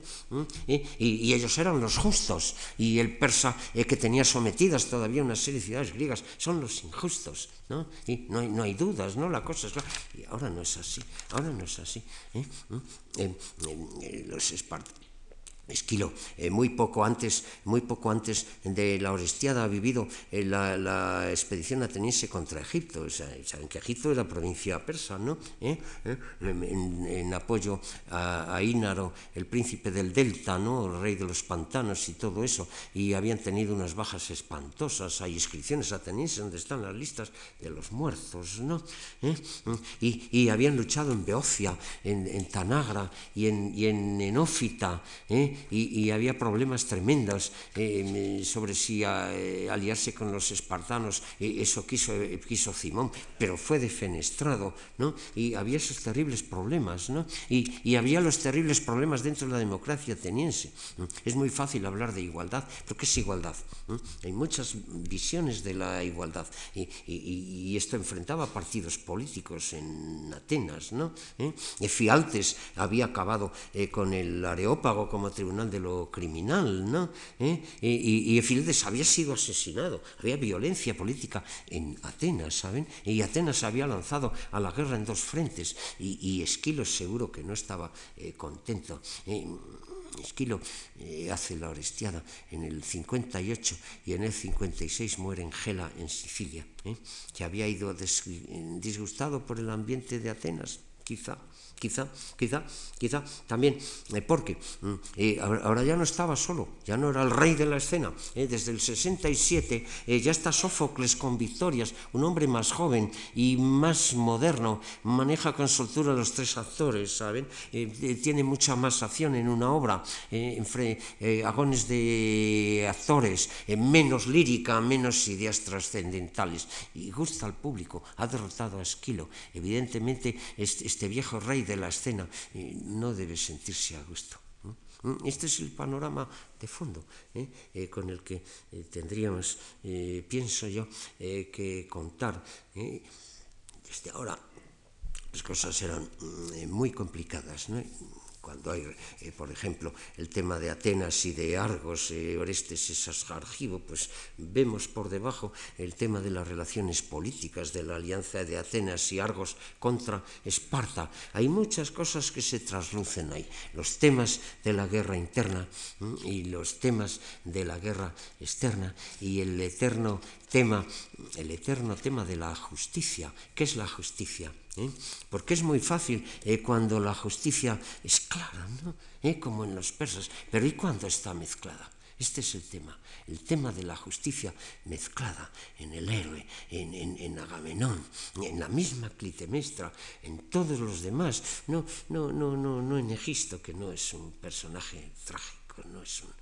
¿Eh? Y, y, ellos eran los justos, y el persa eh, que tenía sometidas todavía una serie de ciudades griegas son los injustos, ¿no? Y no hay, no hay dudas, ¿no? La cosa es clara. Y ahora no es así, ahora no es así. ¿Mm? los espartanos Esquilo, eh, muy, poco antes, muy poco antes de la Orestiada ha vivido eh, la, la, expedición ateniense contra Egipto. O sea, saben que Egipto era provincia persa, ¿no? ¿Eh? En, apoyo a, a, Ínaro, el príncipe del Delta, ¿no? El rey de los pantanos y todo eso. Y habían tenido unas bajas espantosas. Hay inscripciones atenienses donde están las listas de los muertos, ¿no? Y, y, habían luchado en Beocia, en, en Tanagra y en, y en Enófita, ¿eh? Y, y había problemas tremendos eh, sobre si a, eh, aliarse con los espartanos, eh, eso quiso, quiso Simón, pero fue defenestrado, ¿no? Y había esos terribles problemas, ¿no? Y, y había los terribles problemas dentro de la democracia ateniense. Es muy fácil hablar de igualdad, pero ¿qué es igualdad? Hay muchas visiones de la igualdad y, y, esto enfrentaba partidos políticos en Atenas, ¿no? ¿Eh? Fialtes había acabado eh, con el Areópago como tribunal De lo Criminal, ¿no? ¿Eh? Y, y Efialtes había sido asesinado, había violencia política en Atenas, ¿saben? Y Atenas había lanzado a la guerra en dos frentes y, y Esquilo seguro que no estaba eh, contento. Eh, Esquilo hace la Orestiada en el 58 y en el 56 muere en Gela, en Sicilia, que había ido disgustado por el ambiente de Atenas quizá quizá, quizá, quizá también, eh, porque mm, eh, ahora ya no estaba solo, ya no era el rey de la escena. Eh, desde el 67 ya está Sófocles con victorias, un hombre más joven y más moderno, maneja con soltura los tres actores, ¿saben? tiene mucha más acción en una obra, agones de actores, menos lírica, menos ideas trascendentales. Y gusta al público, ha derrotado a Esquilo. Evidentemente, este viejo rey de la escena, y no debe sentirse a gusto. Mm, este es el panorama de fondo eh, eh, con el que eh, tendríamos, eh, pienso yo, eh, que contar. Desde ahora las cosas eran mm, muy complicadas. ¿no? Cuando hay, eh, por ejemplo, el tema de Atenas y de Argos, eh, Orestes y Argivo, pues vemos por debajo el tema de las relaciones políticas, de la alianza de Atenas y Argos contra Esparta. Hay muchas cosas que se traslucen ahí. Los temas de la guerra interna y los temas de la guerra externa y el eterno tema, el eterno tema de la justicia. ¿Qué es la justicia? ¿Eh? Porque es muy fácil eh, cuando la justicia es clara, ¿no? ¿Eh? como en los persas, pero ¿y cuando está mezclada? Este es el tema, el tema de la justicia mezclada en el héroe, en, en, Agamenón, en la misma Clitemestra, en todos los demás, no, no, no, no, no en Egisto, que no es un personaje trágico, no es un,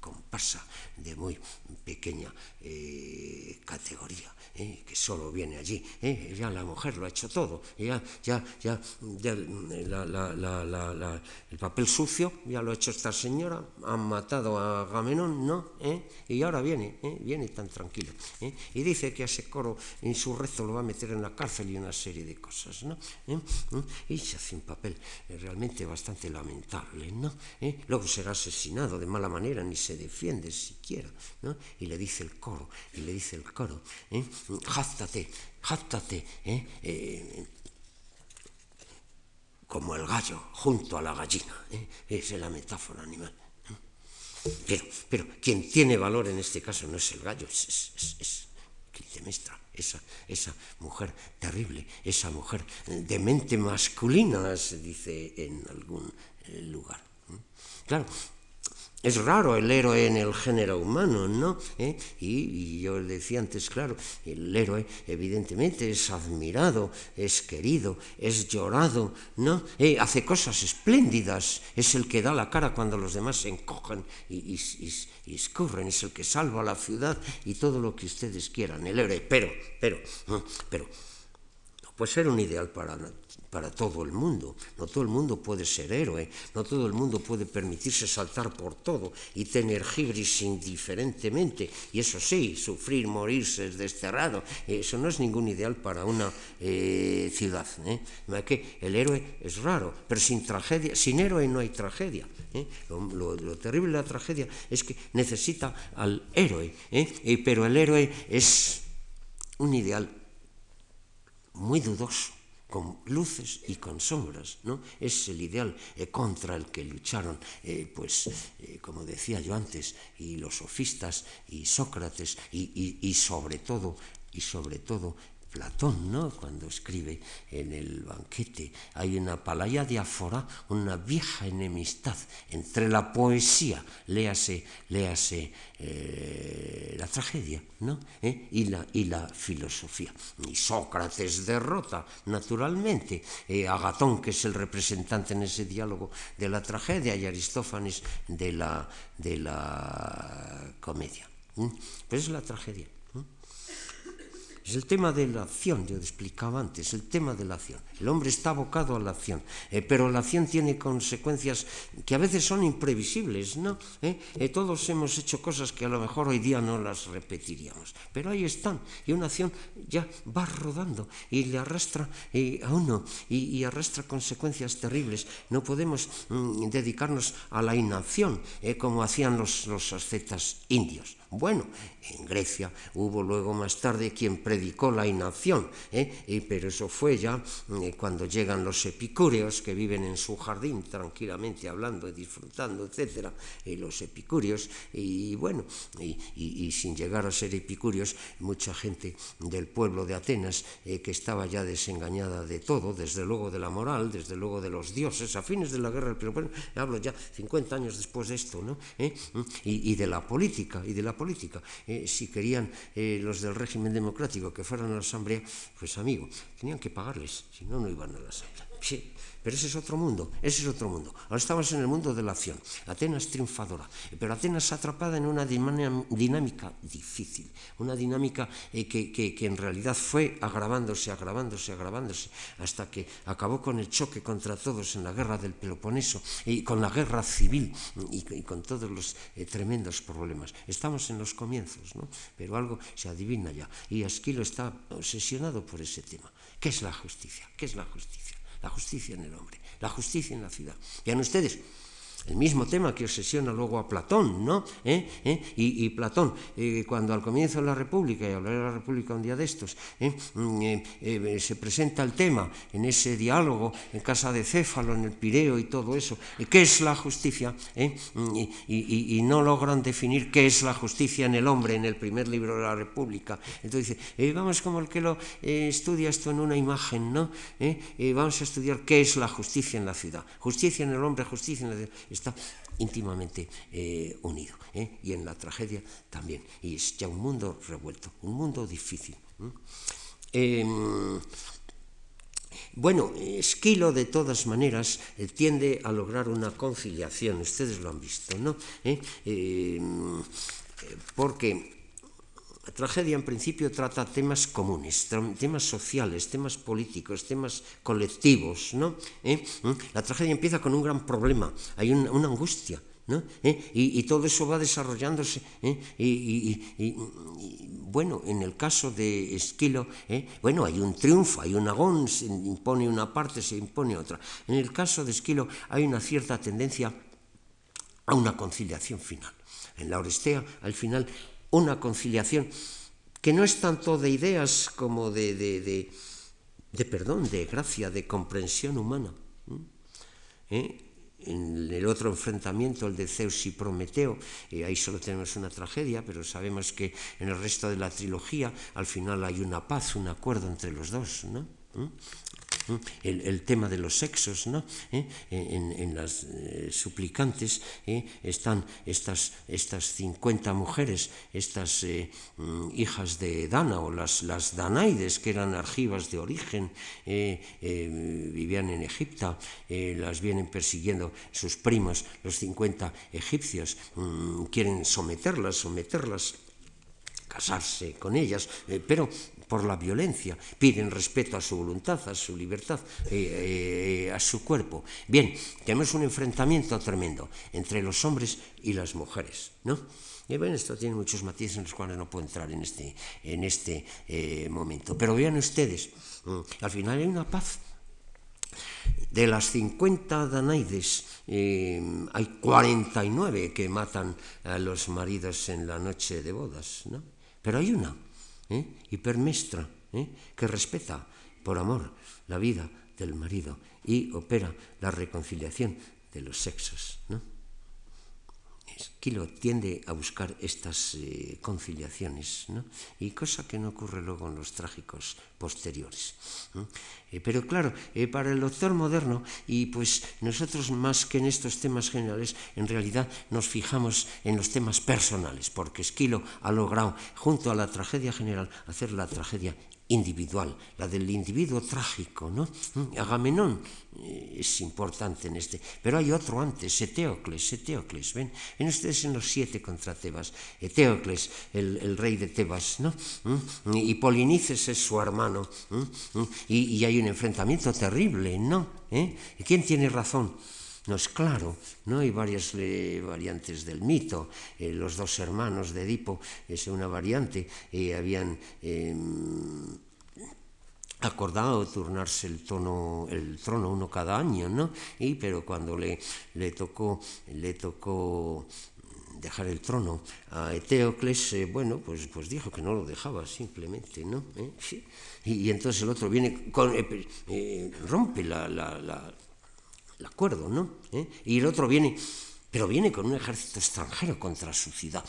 comparsa de muy pequeña eh, categoría, eh, que solo viene allí. Eh, ya la mujer lo ha hecho todo, ya, ya, ya, el papel sucio ya lo ha hecho esta señora, han matado a Gamenón, ¿no? Y ahora viene, viene tan tranquilo. Y dice que a ese coro en su rezo lo va a meter en la cárcel y una serie de cosas, ¿no? Y se hace un papel realmente bastante lamentable, ¿no? Luego será asesinado de mala manera ni se defiende siquiera. ¿no? Y le dice el coro, y le dice el coro, ¿eh? jáztate, jáztate, ¿eh? Eh, como el gallo junto a la gallina. es la metáfora animal. Pero, pero quien tiene valor en este caso no es el gallo, es, es, es, esa, esa mujer terrible, esa mujer de mente masculina, se dice en algún lugar. Claro, es raro el héroe en el género humano, ¿no? ¿Eh? Y, yo decía antes, claro, el héroe evidentemente es admirado, es querido, es llorado, ¿no? ¿Eh? hace cosas espléndidas, es el que da la cara cuando los demás se encojan y, y, escurren, es el que salva a la ciudad y todo lo que ustedes quieran, el héroe. Pero, pero, pero, no puede ser un ideal para para todo el mundo. No todo el mundo puede ser héroe, no todo el mundo puede permitirse saltar por todo y tener gibris indiferentemente. Y eso sí, sufrir, morirse, desterrado, eso no es ningún ideal para una eh, ciudad. ¿eh? Que el héroe es raro, pero sin tragedia, sin héroe no hay tragedia. ¿eh? Lo, terrible de la tragedia es que necesita al héroe, pero el héroe es un ideal muy dudoso con luces y con sombras, ¿no? Es el ideal eh, contra el que lucharon, eh, pues, eh, como decía yo antes, y los sofistas y Sócrates y, y, y sobre todo y sobre todo Platón, ¿no? cuando escribe en el banquete, hay una palaya de afora, una vieja enemistad entre la poesía, léase, léase eh, la tragedia, ¿no? ¿Eh? y, la, y la filosofía. Y Sócrates derrota, naturalmente, eh, Agatón, que es el representante en ese diálogo de la tragedia, y Aristófanes de la, de la comedia. Pero es la tragedia. Es el tema de la acción, yo explicaba antes, el tema de la acción. El hombre está abocado a la acción, eh, pero la acción tiene consecuencias que a veces son imprevisibles, ¿no? Eh, eh, todos hemos hecho cosas que a lo mejor hoy día no las repetiríamos, pero ahí están, y una acción ya va rodando y le arrastra a uno y, arrastra consecuencias terribles. No podemos mm, dedicarnos a la inacción como hacían los, los ascetas indios. Bueno, en Grecia hubo luego más tarde quien predicó la inacción, ¿eh? pero eso fue ya eh, cuando llegan los epicúreos que viven en su jardín tranquilamente hablando y disfrutando, etcétera, y los epicúreos, y bueno, y, y, y, sin llegar a ser epicúreos, mucha gente del pueblo de Atenas eh, que estaba ya desengañada de todo, desde luego de la moral, desde luego de los dioses, a fines de la guerra del Peloponeso, hablo ya 50 años después de esto, ¿no? ¿Eh? Y, y, de la política, y de la política. Eh, si querían los del régimen democrático que fueran a la asamblea, pues amigo, tenían que pagarles, si no, no iban a la asamblea. Sí, pero ese es otro mundo, ese es otro mundo. Ahora estamos en el mundo de la acción. Atenas triunfadora, pero Atenas atrapada en una dinámica difícil, una dinámica eh, que, que, en realidad fue agravándose, agravándose, agravándose, hasta que acabó con el choque contra todos en la guerra del Peloponeso y con la guerra civil y, con todos los eh, tremendos problemas. Estamos en los comienzos, ¿no? pero algo se adivina ya. Y Esquilo está obsesionado por ese tema. ¿Qué es la justicia? ¿Qué es la justicia? la justicia en el hombre, la justicia en la ciudad. Vean ustedes, el mismo tema que obsesiona luego a Platón, ¿no? ¿Eh? ¿Eh? Y, Platón, eh, cuando al comienzo de la República, y hablaré de la República un día de estos. Mm, se presenta el tema en ese diálogo en casa de Céfalo, en el Pireo y todo eso, ¿qué es la justicia? Mm, y, no logran definir qué es la justicia en el hombre en el primer libro de la República. Entonces vamos como el que lo estudia esto en una imagen, ¿no? vamos a estudiar qué es la justicia en la ciudad. Justicia en el hombre, justicia en la ciudad está íntimamente eh, unido. ¿eh? Y en la tragedia también. Y es ya un mundo revuelto, un mundo difícil. Eh, bueno, Esquilo de todas maneras eh, tiende a lograr una conciliación, ustedes lo han visto, ¿no? Eh, porque la tragedia en principio trata temas comunes, temas sociales, temas políticos, temas colectivos. ¿no? ¿Eh? ¿Mm? La tragedia empieza con un gran problema, hay una, angustia. ¿no? ¿Eh? Y, todo eso va desarrollándose. ¿eh? Y, bueno, en el caso de Esquilo, ¿eh? bueno, hay un triunfo, hay un agón, se impone una parte, se impone otra. En el caso de Esquilo hay una cierta tendencia a una conciliación final. En la Orestea, al final, una conciliación que no es tanto de ideas como de, de, de, perdón, de gracia, de comprensión humana. ¿Eh? En el otro enfrentamiento, el de Zeus y Prometeo, eh, ahí solo tenemos una tragedia, pero sabemos que en el resto de la trilogía al final hay una paz, un acuerdo entre los dos. ¿no? El, el, tema de los sexos, ¿no? ¿Eh? En, en, las eh, suplicantes ¿eh? están estas, estas 50 mujeres, estas mm, hijas de Dana o las, las Danaides, que eran argivas de origen, vivían en Egipto, las vienen persiguiendo sus primos, los 50 egipcios, mm, quieren someterlas, someterlas casarse con ellas, pero por la violencia, piden respeto a su voluntad, a su libertad, eh, eh, a su cuerpo. Bien, tenemos un enfrentamiento tremendo entre los hombres y las mujeres, ¿no? Y bueno, esto tiene muchos matices en los cuales no puedo entrar en este, en este eh, momento. Pero vean ustedes, al final hay una paz. De las 50 danaides, eh, hay 49 que matan a los maridos en la noche de bodas, ¿no? Pero hay una ¿eh? hipermestra, ¿eh? que respeta por amor la vida del marido y opera la reconciliación de los sexos. ¿no? Esquilo tiende a buscar estas eh, conciliaciones, ¿no? y cosa que no ocurre luego en los trágicos posteriores. Eh, pero claro, eh, para el doctor moderno, y pues nosotros más que en estos temas generales, en realidad nos fijamos en los temas personales, porque Esquilo ha logrado, junto a la tragedia general, hacer la tragedia individual, la del individuo trágico, ¿no? Mm, Agamenón eh, es importante en este, pero hay otro antes, Eteocles, Eteocles, ven, ven ustedes en los siete contra Tebas, Eteocles, el, el rey de Tebas, ¿no? Mm, y Polinices es su hermano, mm, y, y hay un enfrentamiento terrible, ¿no? ¿Eh? ¿Quién tiene razón? No es claro, ¿no? Hay varias eh, variantes del mito. Eh, los dos hermanos de Edipo es una variante. Eh, habían acordado turnarse el, tono, el trono uno cada año, ¿no? Y, pero cuando le, le tocó, le tocó dejar el trono a Eteocles, bueno, pues, pues dijo que no lo dejaba simplemente, ¿no? Y, entonces el otro viene, con, rompe la, el acuerdo, ¿no? ¿Eh? Y el otro viene, pero viene con un ejército extranjero contra su ciudad.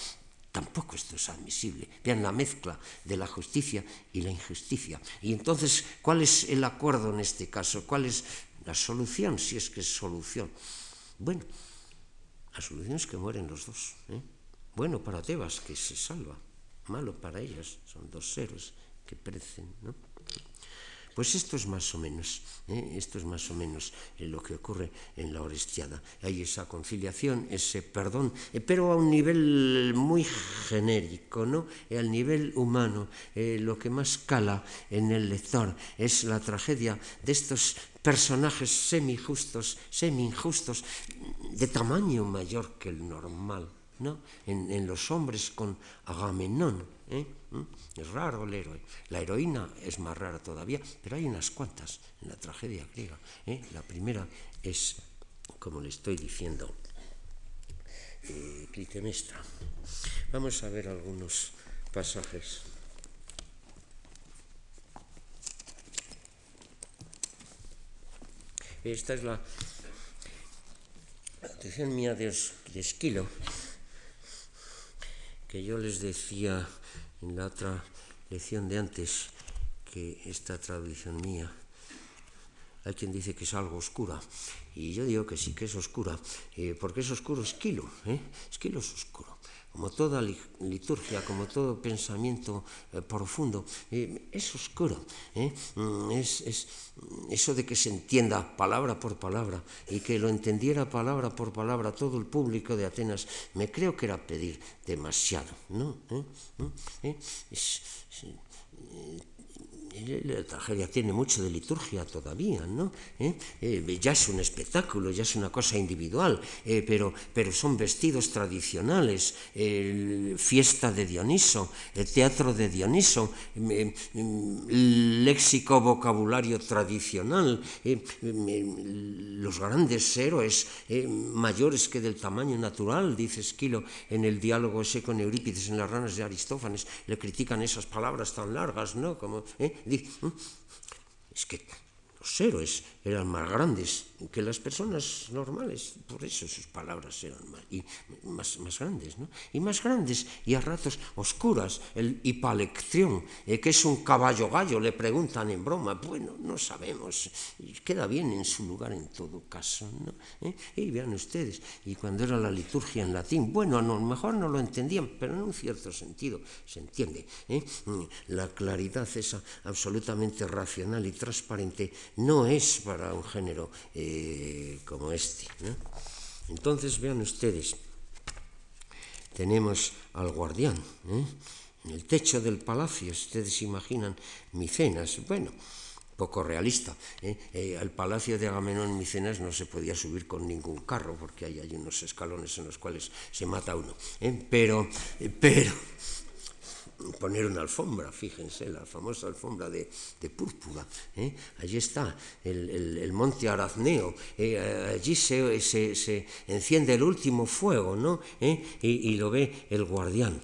Tampoco esto es admisible. Vean la mezcla de la justicia y la injusticia. Y entonces, ¿cuál es el acuerdo en este caso? ¿Cuál es la solución, si es que es solución? Bueno, la solución es que mueren los dos. ¿eh? Bueno para Tebas, que se salva. Malo para ellas. Son dos héroes que perecen. ¿no? Pues esto es más o menos, ¿eh? esto es más o menos eh, lo que ocurre en la Orestiada. Hay esa conciliación, ese perdón, eh, pero a un nivel muy genérico, ¿no? Al nivel humano, lo que más cala en el lector es la tragedia de estos personajes semi-justos, semi-injustos, de tamaño mayor que el normal, ¿no? En los hombres con Agamenón, ¿eh? ¿Mm? Es raro el héroe. La heroína es más rara todavía, pero hay unas cuantas en la tragedia griega. ¿eh? La primera es, como le estoy diciendo, eh. Vamos a ver algunos pasajes. Esta es la atención mía de Esquilo, que yo les decía en la otra lección de antes que esta tradición mía, hay quien dice que es algo oscura, y yo digo que sí que es oscura, eh, porque es oscuro esquilo, ¿eh? esquilo es oscuro. Como toda liturgia, como todo pensamiento eh, profundo, eh, es oscuro. ¿eh? Mm, es, es, eso de que se entienda palabra por palabra y que lo entendiera palabra por palabra todo el público de Atenas, me creo que era pedir demasiado. ¿no? ¿Mm? Es, la tragedia tiene mucho de liturgia todavía, ¿no? ¿Eh? Eh, ya es un espectáculo, ya es una cosa individual, eh, pero, pero son vestidos tradicionales, fiesta de Dioniso, teatro de Dioniso, léxico, vocabulario tradicional, los grandes héroes mayores que del tamaño natural, dice Esquilo en el diálogo ese con Eurípides en las ranas de Aristófanes, le critican esas palabras tan largas, ¿no? Como, Di, os mm, que os es, eran más grandes que las personas normales, por eso sus palabras eran más, y más, más grandes, ¿no? Y más grandes y a ratos oscuras. El hipalección, eh, que es un caballo gallo, le preguntan en broma. Bueno, no sabemos, queda bien en su lugar en todo caso, ¿no? ¿Eh? Y vean ustedes, y cuando era la liturgia en latín, bueno, a lo mejor no lo entendían, pero en un cierto sentido se entiende. ¿eh? La claridad esa absolutamente racional y transparente no es para un género eh, como este. Entonces vean ustedes, tenemos al guardián ¿eh? en el techo del palacio, ustedes imaginan Micenas, bueno, poco realista. ¿eh? Eh, al palacio de Agamenón en Micenas no se podía subir con ningún carro porque hay, hay unos escalones en los cuales se mata uno. ¿eh? Pero, pero poner una alfombra, fíjense, la famosa alfombra de, de púrpura. ¿eh? Allí está el, el, monte Arazneo, eh, allí se, se, se, enciende el último fuego, ¿no? ¿Eh? Y, y, lo ve el guardián.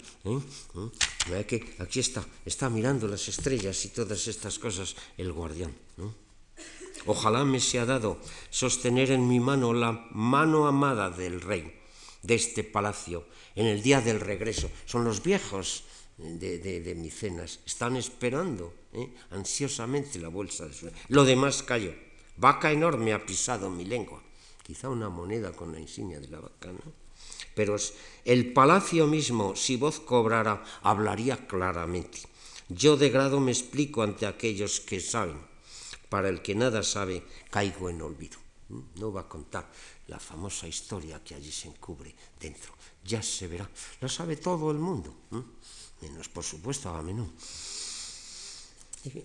que aquí está, está mirando las estrellas y todas estas cosas el guardián. Ojalá me sea dado sostener en mi mano la mano amada del rey de este palacio en el día del regreso. Son los viejos de, Micenas. Están esperando ¿eh? ansiosamente la bolsa de su... Lo demás cayó. Vaca enorme ha pisado mi lengua. Quizá una moneda con la insignia de la vaca, ¿no? Pero el palacio mismo, si voz cobrara, hablaría claramente. Yo de grado me explico ante aquellos que saben. Para el que nada sabe, caigo en olvido. No va a contar la famosa historia que allí se encubre dentro. Ya se verá. La sabe todo el mundo. ¿eh? Menos por supuesto Agamenón.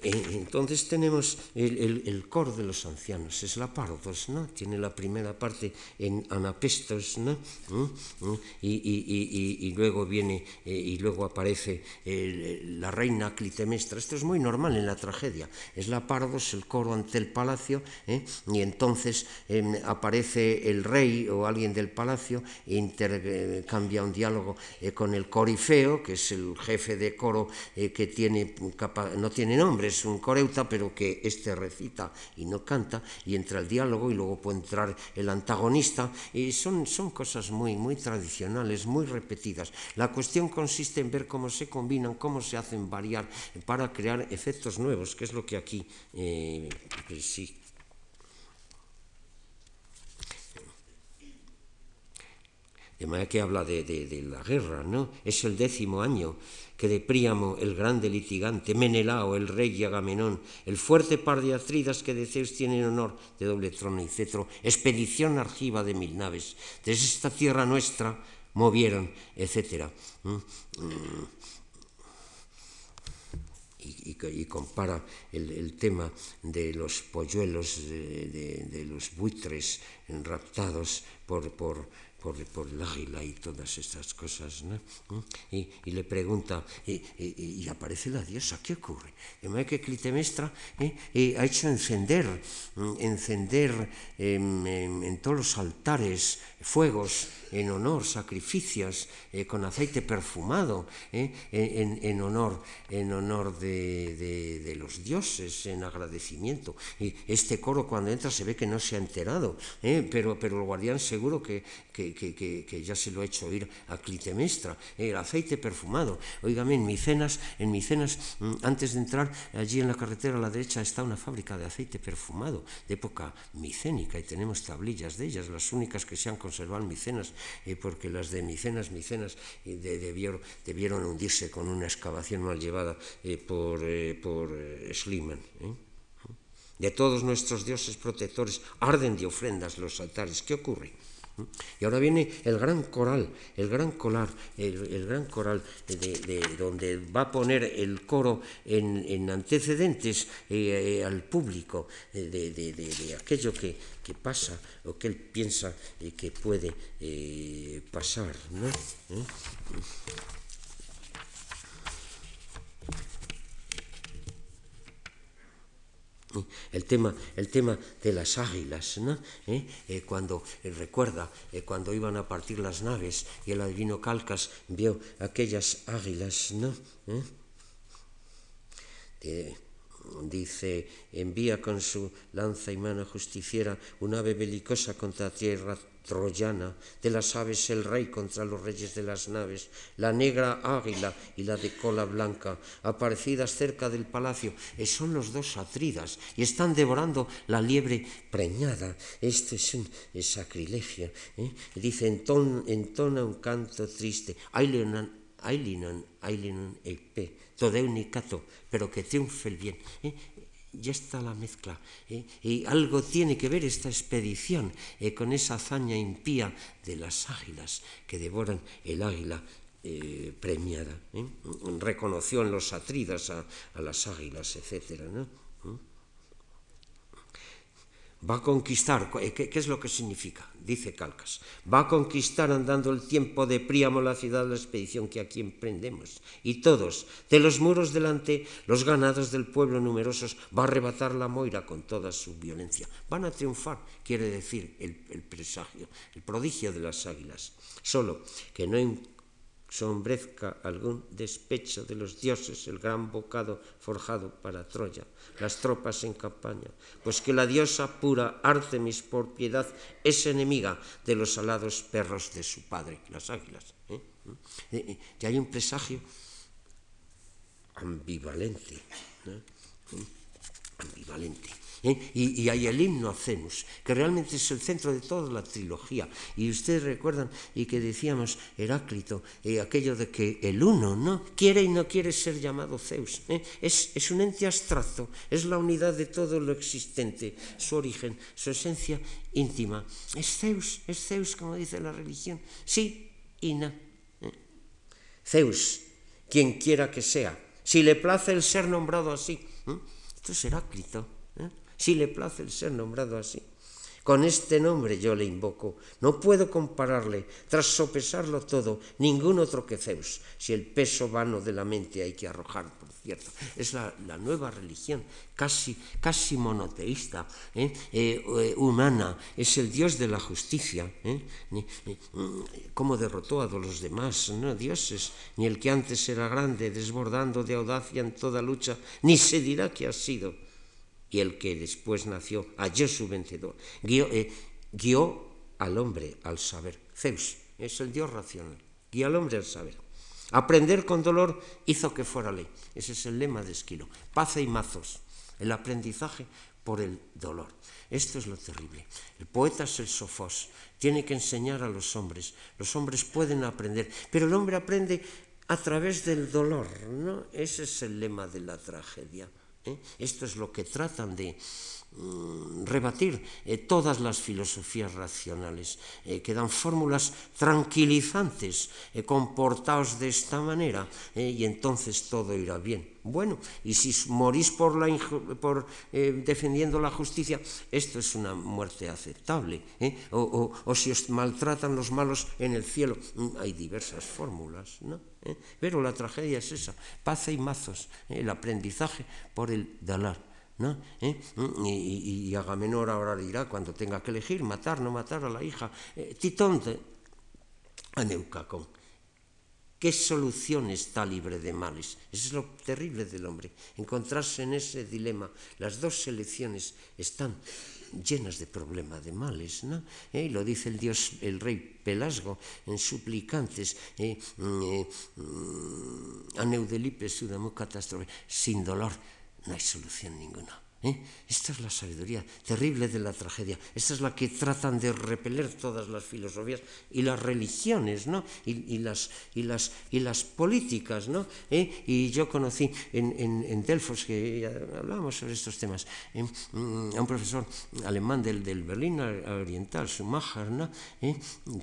Entonces tenemos el, coro de los ancianos, es la pardos, ¿no? Tiene la primera parte en anapestos, ¿no? ¿Mm? ¿Mm? Y, luego viene, eh, y luego aparece la reina Clitemestra. Esto es muy normal en la tragedia. Es la pardos, el coro ante el palacio, ¿eh? y entonces em, aparece el rey o alguien del palacio, intercambia un diálogo eh, con el corifeo, que es el jefe de coro que tiene, no tiene nombre, es un coreuta, pero que este recita y no canta, y entra el diálogo y luego puede entrar el antagonista, y son, son cosas muy, muy tradicionales, muy repetidas. La cuestión consiste en ver cómo se combinan, cómo se hacen variar para crear efectos nuevos, que es lo que aquí eh, pues sí de manera que habla de, de, la guerra, ¿no? Es el décimo año que de Príamo, el grande litigante, Menelao, el rey y Agamenón, el fuerte par de Atridas que de Zeus tienen honor de doble trono y cetro, expedición argiva de mil naves, desde esta tierra nuestra movieron, etc. Mm. Y, compara el, tema de los polluelos, de, de los buitres raptados por, por por, por águila y todas estas cosas, ¿no? ¿Mm? Y, y le pregunta, y, y, y, aparece la diosa, ¿qué ocurre? De manera que Clitemestra ¿eh? eh, ha hecho encender, encender eh, en, en, todos los altares fuegos en honor, sacrificios eh, con aceite perfumado, en, en, honor, en honor de, de, los dioses, en agradecimiento. Y este coro cuando entra se ve que no se ha enterado, pero, pero el guardián seguro que, que, que, ya se lo he hecho oír a Clitemestra, el aceite perfumado. Óigame, en Micenas, en Micenas, mm, antes de entrar allí en la carretera a la derecha está una fábrica de aceite perfumado de época micénica y tenemos tablillas de ellas, las únicas que se han conservado en Micenas, eh, porque las de Micenas, Micenas eh, debieron, debieron, hundirse con una excavación mal llevada eh, por, por Schliemann. De todos nuestros dioses protectores arden de ofrendas los altares. ¿Qué ocurre? Y ahora viene el gran coral, el gran coral, el, gran coral de, donde va a poner el coro en, antecedentes eh, eh, al público de, aquello que, pasa o que él piensa que puede eh, pasar. ¿no? El tema, el tema de las águilas, ¿no? ¿Eh? Eh, cuando eh, recuerda cuando iban a partir las naves y el adivino Calcas vio aquellas águilas, ¿no? dice, envía con su lanza y mano justiciera un ave belicosa contra tierra troyana, de las aves el rey contra los reyes de las naves, la negra águila y la de cola blanca, aparecidas cerca del palacio, eh, son los dos atridas y están devorando la liebre preñada. Esto es un sacrilegio. ¿eh? Dice, entona un canto triste, Ailinan, Ailinan, Ailinan, Eipe, Todeunicato, pero que triunfe el bien. ¿eh? Ya está la mezcla. ¿eh? Y algo tiene que ver esta expedición eh, con esa hazaña impía de las águilas que devoran el águila eh, premiada. Reconoció en los atridas a, las águilas, etc. ¿no? Va a conquistar, ¿qué, es lo que significa? Dice Calcas, va a conquistar andando el tiempo de Príamo la ciudad de la expedición que aquí emprendemos. Y todos, de los muros delante, los ganados del pueblo numerosos, va a arrebatar la moira con toda su violencia. Van a triunfar, quiere decir el, el presagio, el prodigio de las águilas. Solo que no sombrezca algún despecho de los dioses el gran bocado forjado para Troya, las tropas en campaña, pues que la diosa pura Artemis por piedad es enemiga de los alados perros de su padre, las águilas. ¿eh? ¿Eh? Eh, y hay un presagio ambivalente, ambivalente. ¿Eh? Y, hay el himno a Cenus, que realmente es el centro de toda la trilogía. Y ustedes recuerdan y que decíamos Heráclito, eh, aquello de que el uno no quiere y no quiere ser llamado Zeus. ¿eh? Es, es un ente abstracto, es la unidad de todo lo existente, su origen, su esencia íntima. Es Zeus, es Zeus como dice la religión. Sí y no. Zeus, quien quiera que sea. Si le place el ser nombrado así, Esto es Heráclito. ¿Eh? Si le place el ser nombrado así. Con este nombre yo le invoco. No puedo compararle, tras sopesarlo todo, ningún otro que Zeus, si el peso vano de la mente hay que arrojar, por cierto. Es la, nueva religión, casi, casi monoteísta, ¿eh? Eh, eh, humana, es el Dios de la justicia. ¿Cómo derrotó a los demás ¿no? dioses? Ni el que antes era grande, desbordando de audacia en toda lucha, ni se dirá que ha sido y el que después nació halló su vencedor. Eh, guió, al hombre al saber. Zeus es el dios racional. Guió al hombre al saber. Aprender con dolor hizo que fuera ley. Ese es el lema de Esquilo. Paz y mazos. El aprendizaje por el dolor. Esto es lo terrible. El poeta es el sofós. Tiene que enseñar a los hombres. Los hombres pueden aprender, pero el hombre aprende a través del dolor. ¿no? Ese es el lema de la tragedia. ¿Eh? Esto es lo que tratan de rebatir eh, todas las filosofías racionales, eh, que dan fórmulas tranquilizantes, comportaos de esta manera, y entonces todo irá bien. Bueno, y si morís por, la, por defendiendo la justicia, esto es una muerte aceptable. O, o, si os maltratan los malos en el cielo, mm, hay diversas fórmulas, ¿no? ¿eh? Pero la tragedia es esa, paz y mazos, ¿eh? el aprendizaje por el dalar. ¿No? ¿Eh? Mm, y, y, Agamenor ahora dirá cuando tenga que elegir, matar, no matar a la hija. Titón de Aneucacón. ¿Qué solución está libre de males? Eso es lo terrible del hombre, encontrarse en ese dilema. Las dos selecciones están llenas de problemas de males, ¿no? Eh, lo dice el dios, el rey Pelasgo en Suplicantes, eh, mm, eh, mm, Aneudelipe Sudamo catástrofe, sin dolor no hay solución ninguna. ¿Eh? Esta es la sabiduría terrible de la tragedia. Esta es la que tratan de repeler todas las filosofías y las religiones, ¿no? Y, las, y, las, y las políticas, ¿no? ¿Eh? Y yo conocí en, en, Delfos, que ya hablábamos sobre estos temas, ¿eh? mm, a un profesor alemán del, del Berlín Oriental, Schumacher, ¿no?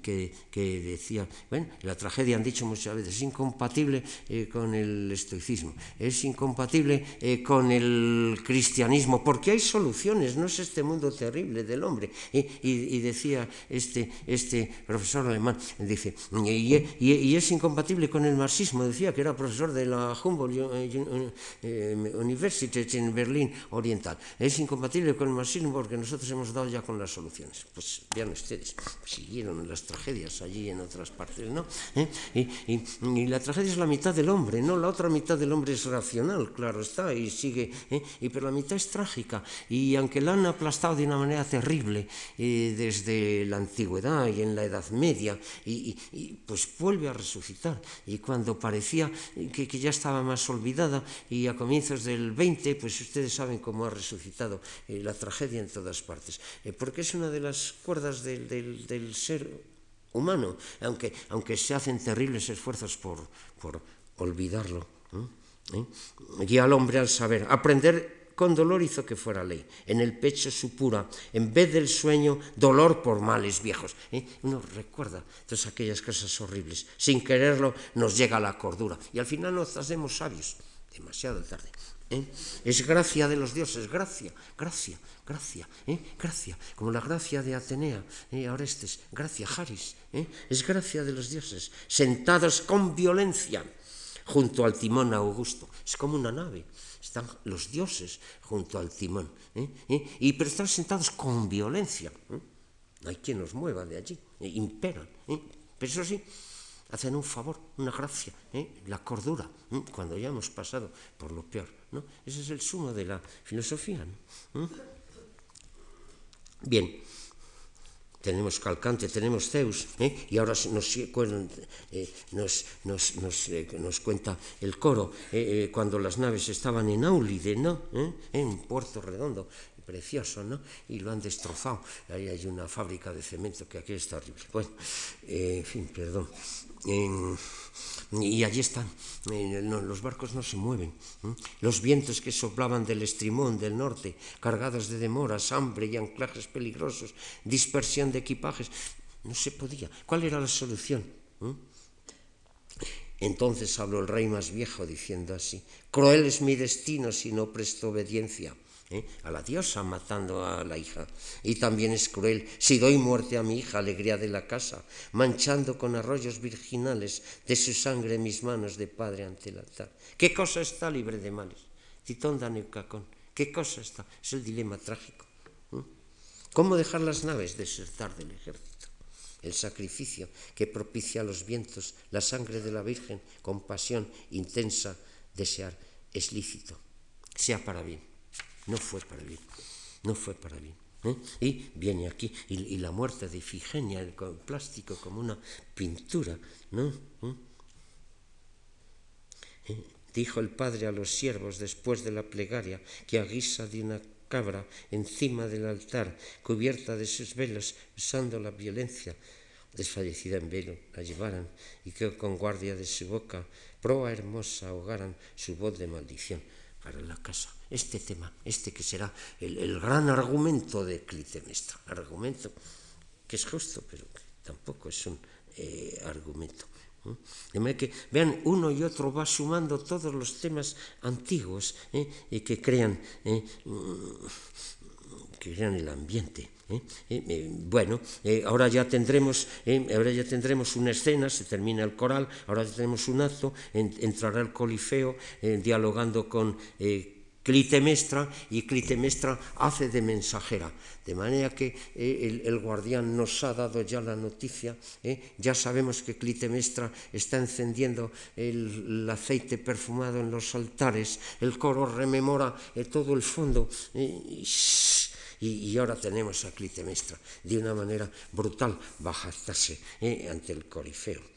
que, que, decía, bueno, la tragedia han dicho muchas veces, es incompatible con el estoicismo, es incompatible con el cristianismo, porque hay soluciones, no es este mundo terrible del hombre. Y, decía este, este profesor alemán, dice, y, es incompatible con el marxismo, decía que era profesor de la Humboldt eh, eh, University en Berlín Oriental. Es incompatible con el marxismo porque nosotros hemos dado ya con las soluciones. Pues vean ustedes, siguieron las tragedias allí en otras partes, ¿no? ¿Eh? Y, la tragedia es la mitad del hombre, ¿no? La otra mitad del hombre es racional, claro está, y sigue, y pero la mitad es trágica y aunque la han aplastado de una manera terrible eh, desde la antigüedad y en la Edad Media, y, pues vuelve a resucitar. Y cuando parecía que, ya estaba más olvidada, y a comienzos del 20, pues ustedes saben cómo ha resucitado eh, la tragedia en todas partes, eh, porque es una de las cuerdas del, ser humano, aunque, aunque se hacen terribles esfuerzos por, por olvidarlo. Guía al hombre al saber, aprender con dolor hizo que fuera ley. En el pecho su pura, en vez del sueño, dolor por males viejos. ¿Eh? Recuerda todas aquellas cosas horribles. Sin quererlo nos llega la cordura. Y al final nos hacemos sabios. Demasiado tarde. ¿eh? Es gracia de los dioses, gracia, gracia, gracia, ¿eh? gracia. Como la gracia de Atenea, ¿eh? Orestes, gracia, Haris. Es gracia de los dioses, sentados con violencia junto al timón augusto. Es como una nave están los dioses junto al timón, ¿eh? ¿Eh? y pero están sentados con violencia. ¿eh? No hay quien los mueva de allí, imperan. Pero eso sí, hacen un favor, una gracia, la cordura, cuando ya hemos pasado por lo peor. ¿no? Ese es el sumo de la filosofía. Bien tenemos Calcante, tenemos Zeus, ¿eh? y ahora nos, eh, nos, nos, eh, nos, cuenta el coro cuando las naves estaban en Aulide, ¿no? en Puerto Redondo, precioso, ¿no? Y lo han destrozado. Ahí hay una fábrica de cemento que aquí está horrible. Bueno, en fin, perdón y allí están, los barcos no se mueven. Los vientos que soplaban del estrimón del norte, cargados de demoras, hambre y anclajes peligrosos, dispersión de equipajes, no se podía. ¿Cuál era la solución? Entonces habló el rey más viejo diciendo así, cruel es mi destino si no presto obediencia. ¿Eh? a la diosa matando a la hija. Y también es cruel si doy muerte a mi hija, alegría de la casa, manchando con arroyos virginales de su sangre mis manos de padre ante el altar. ¿Qué cosa está libre de males? Titón Neucacón. ¿Qué cosa está? Es el dilema trágico. ¿Cómo dejar las naves desertar del ejército? El sacrificio que propicia a los vientos, la sangre de la Virgen, con pasión intensa, desear, es lícito, sea para bien. No fue para bien, no fue para bien. ¿eh? Y viene aquí, y, la muerte de Ifigenia, el plástico como una pintura, ¿no? ¿Eh? ¿Eh? Dijo el padre a los siervos después de la plegaria que a guisa de una cabra encima del altar, cubierta de sus velos, usando la violencia, desfallecida en velo, la llevaran y que con guardia de su boca, proa hermosa, ahogaran su voz de maldición para la casa. Este tema, este que será el, gran argumento de Clitemnestra, argumento que es justo, pero que tampoco es un eh, argumento. De manera que, vean, uno y otro va sumando todos los temas antiguos ¿eh? y que crean, ¿eh? que crean el ambiente. bueno, ahora ya tendremos, ahora ya tendremos una escena, se termina el coral, ahora ya tenemos un acto, entrará el colifeo dialogando con Clitemestra y Clitemestra hace de mensajera. De manera que eh, el, guardián nos ha dado ya la noticia, eh, ya sabemos que Clitemestra está encendiendo el, aceite perfumado en los altares, el coro rememora eh, todo el fondo. Y, ahora tenemos a Clitemestra de una manera brutal bajarse ante el corifeo.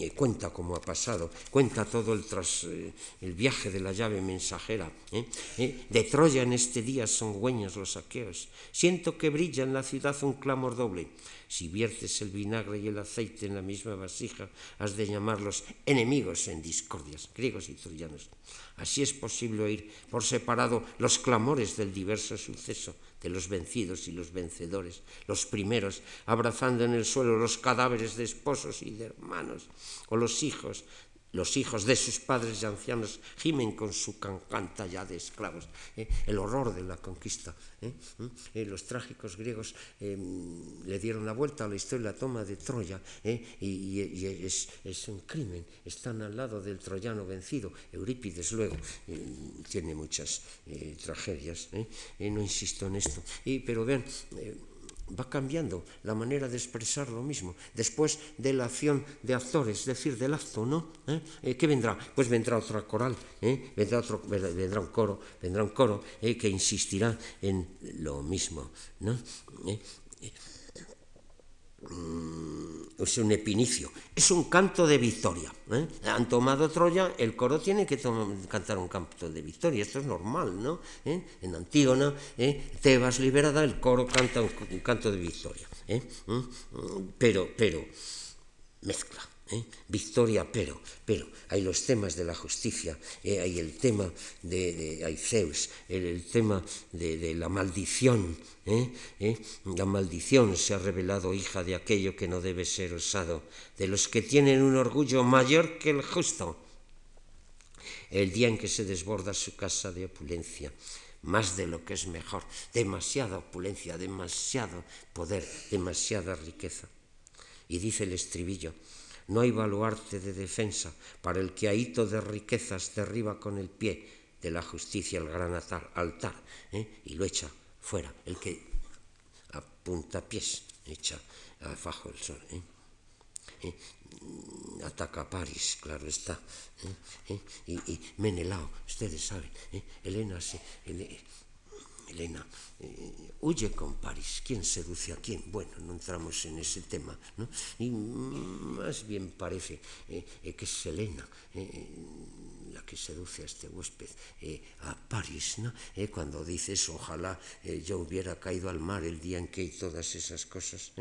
¿Eh? cuenta cómo ha pasado, cuenta todo el, tras, eh, el viaje de la llave mensajera. ¿eh? De Troya en este día son hueños los aqueos. Siento que brilla en la ciudad un clamor doble. Si viertes el vinagre y el aceite en la misma vasija, has de llamarlos enemigos en discordias, griegos y troyanos. Así es posible oír por separado los clamores del diverso suceso de los vencidos y los vencedores, los primeros abrazando en el suelo los cadáveres de esposos y de hermanos, o los hijos los hijos de sus padres y ancianos gimen con su cancanta ya de esclavos. ¿eh? El horror de la conquista. ¿eh? ¿Eh? los trágicos griegos le dieron la vuelta a la historia, la toma de Troya, y, es, un crimen. Están al lado del troyano vencido. Eurípides luego tiene muchas tragedias. no insisto en esto. pero vean va cambiando la manera de expresar lo mismo. Después de la acción de actores, es decir, del acto, ¿no? ¿Eh? eh qué vendrá? Pues vendrá otra coral, ¿eh? vendrá, otro, vendrá un coro, vendrá un coro que insistirá en lo mismo, ¿no? Es un epinicio, es un canto de victoria. ¿eh? Han tomado Troya, el coro tiene que cantar un canto de victoria, esto es normal, ¿no? ¿Eh? En Antígona, ¿eh? Tebas liberada, el coro canta un, canto de victoria. ¿Mm? Pero, pero, mezcla. ¿Eh? Victoria, pero, pero, hay los temas de la justicia, ¿eh? hay el tema de, hay Zeus, el, tema de, la maldición, ¿eh? la maldición se ha revelado hija de aquello que no debe ser usado, de los que tienen un orgullo mayor que el justo, el día en que se desborda su casa de opulencia, más de lo que es mejor, demasiada opulencia, demasiado poder, demasiada riqueza. Y dice el estribillo, no hay baluarte de defensa para el que a hito de riquezas derriba con el pie de la justicia el gran altar ¿eh? y lo echa fuera, el que a puntapiés echa abajo el sol. ¿eh? ¿Eh? Ataca a París, claro está. Y, y, Menelao, ustedes saben, Elena se, Elena eh, huye con París. ¿Quién seduce a quién? Bueno, no entramos en ese tema. ¿no? Y más bien parece eh, eh, que es Elena la que seduce a este huésped a París. ¿no? cuando dices, ojalá yo hubiera caído al mar el día en que hay todas esas cosas.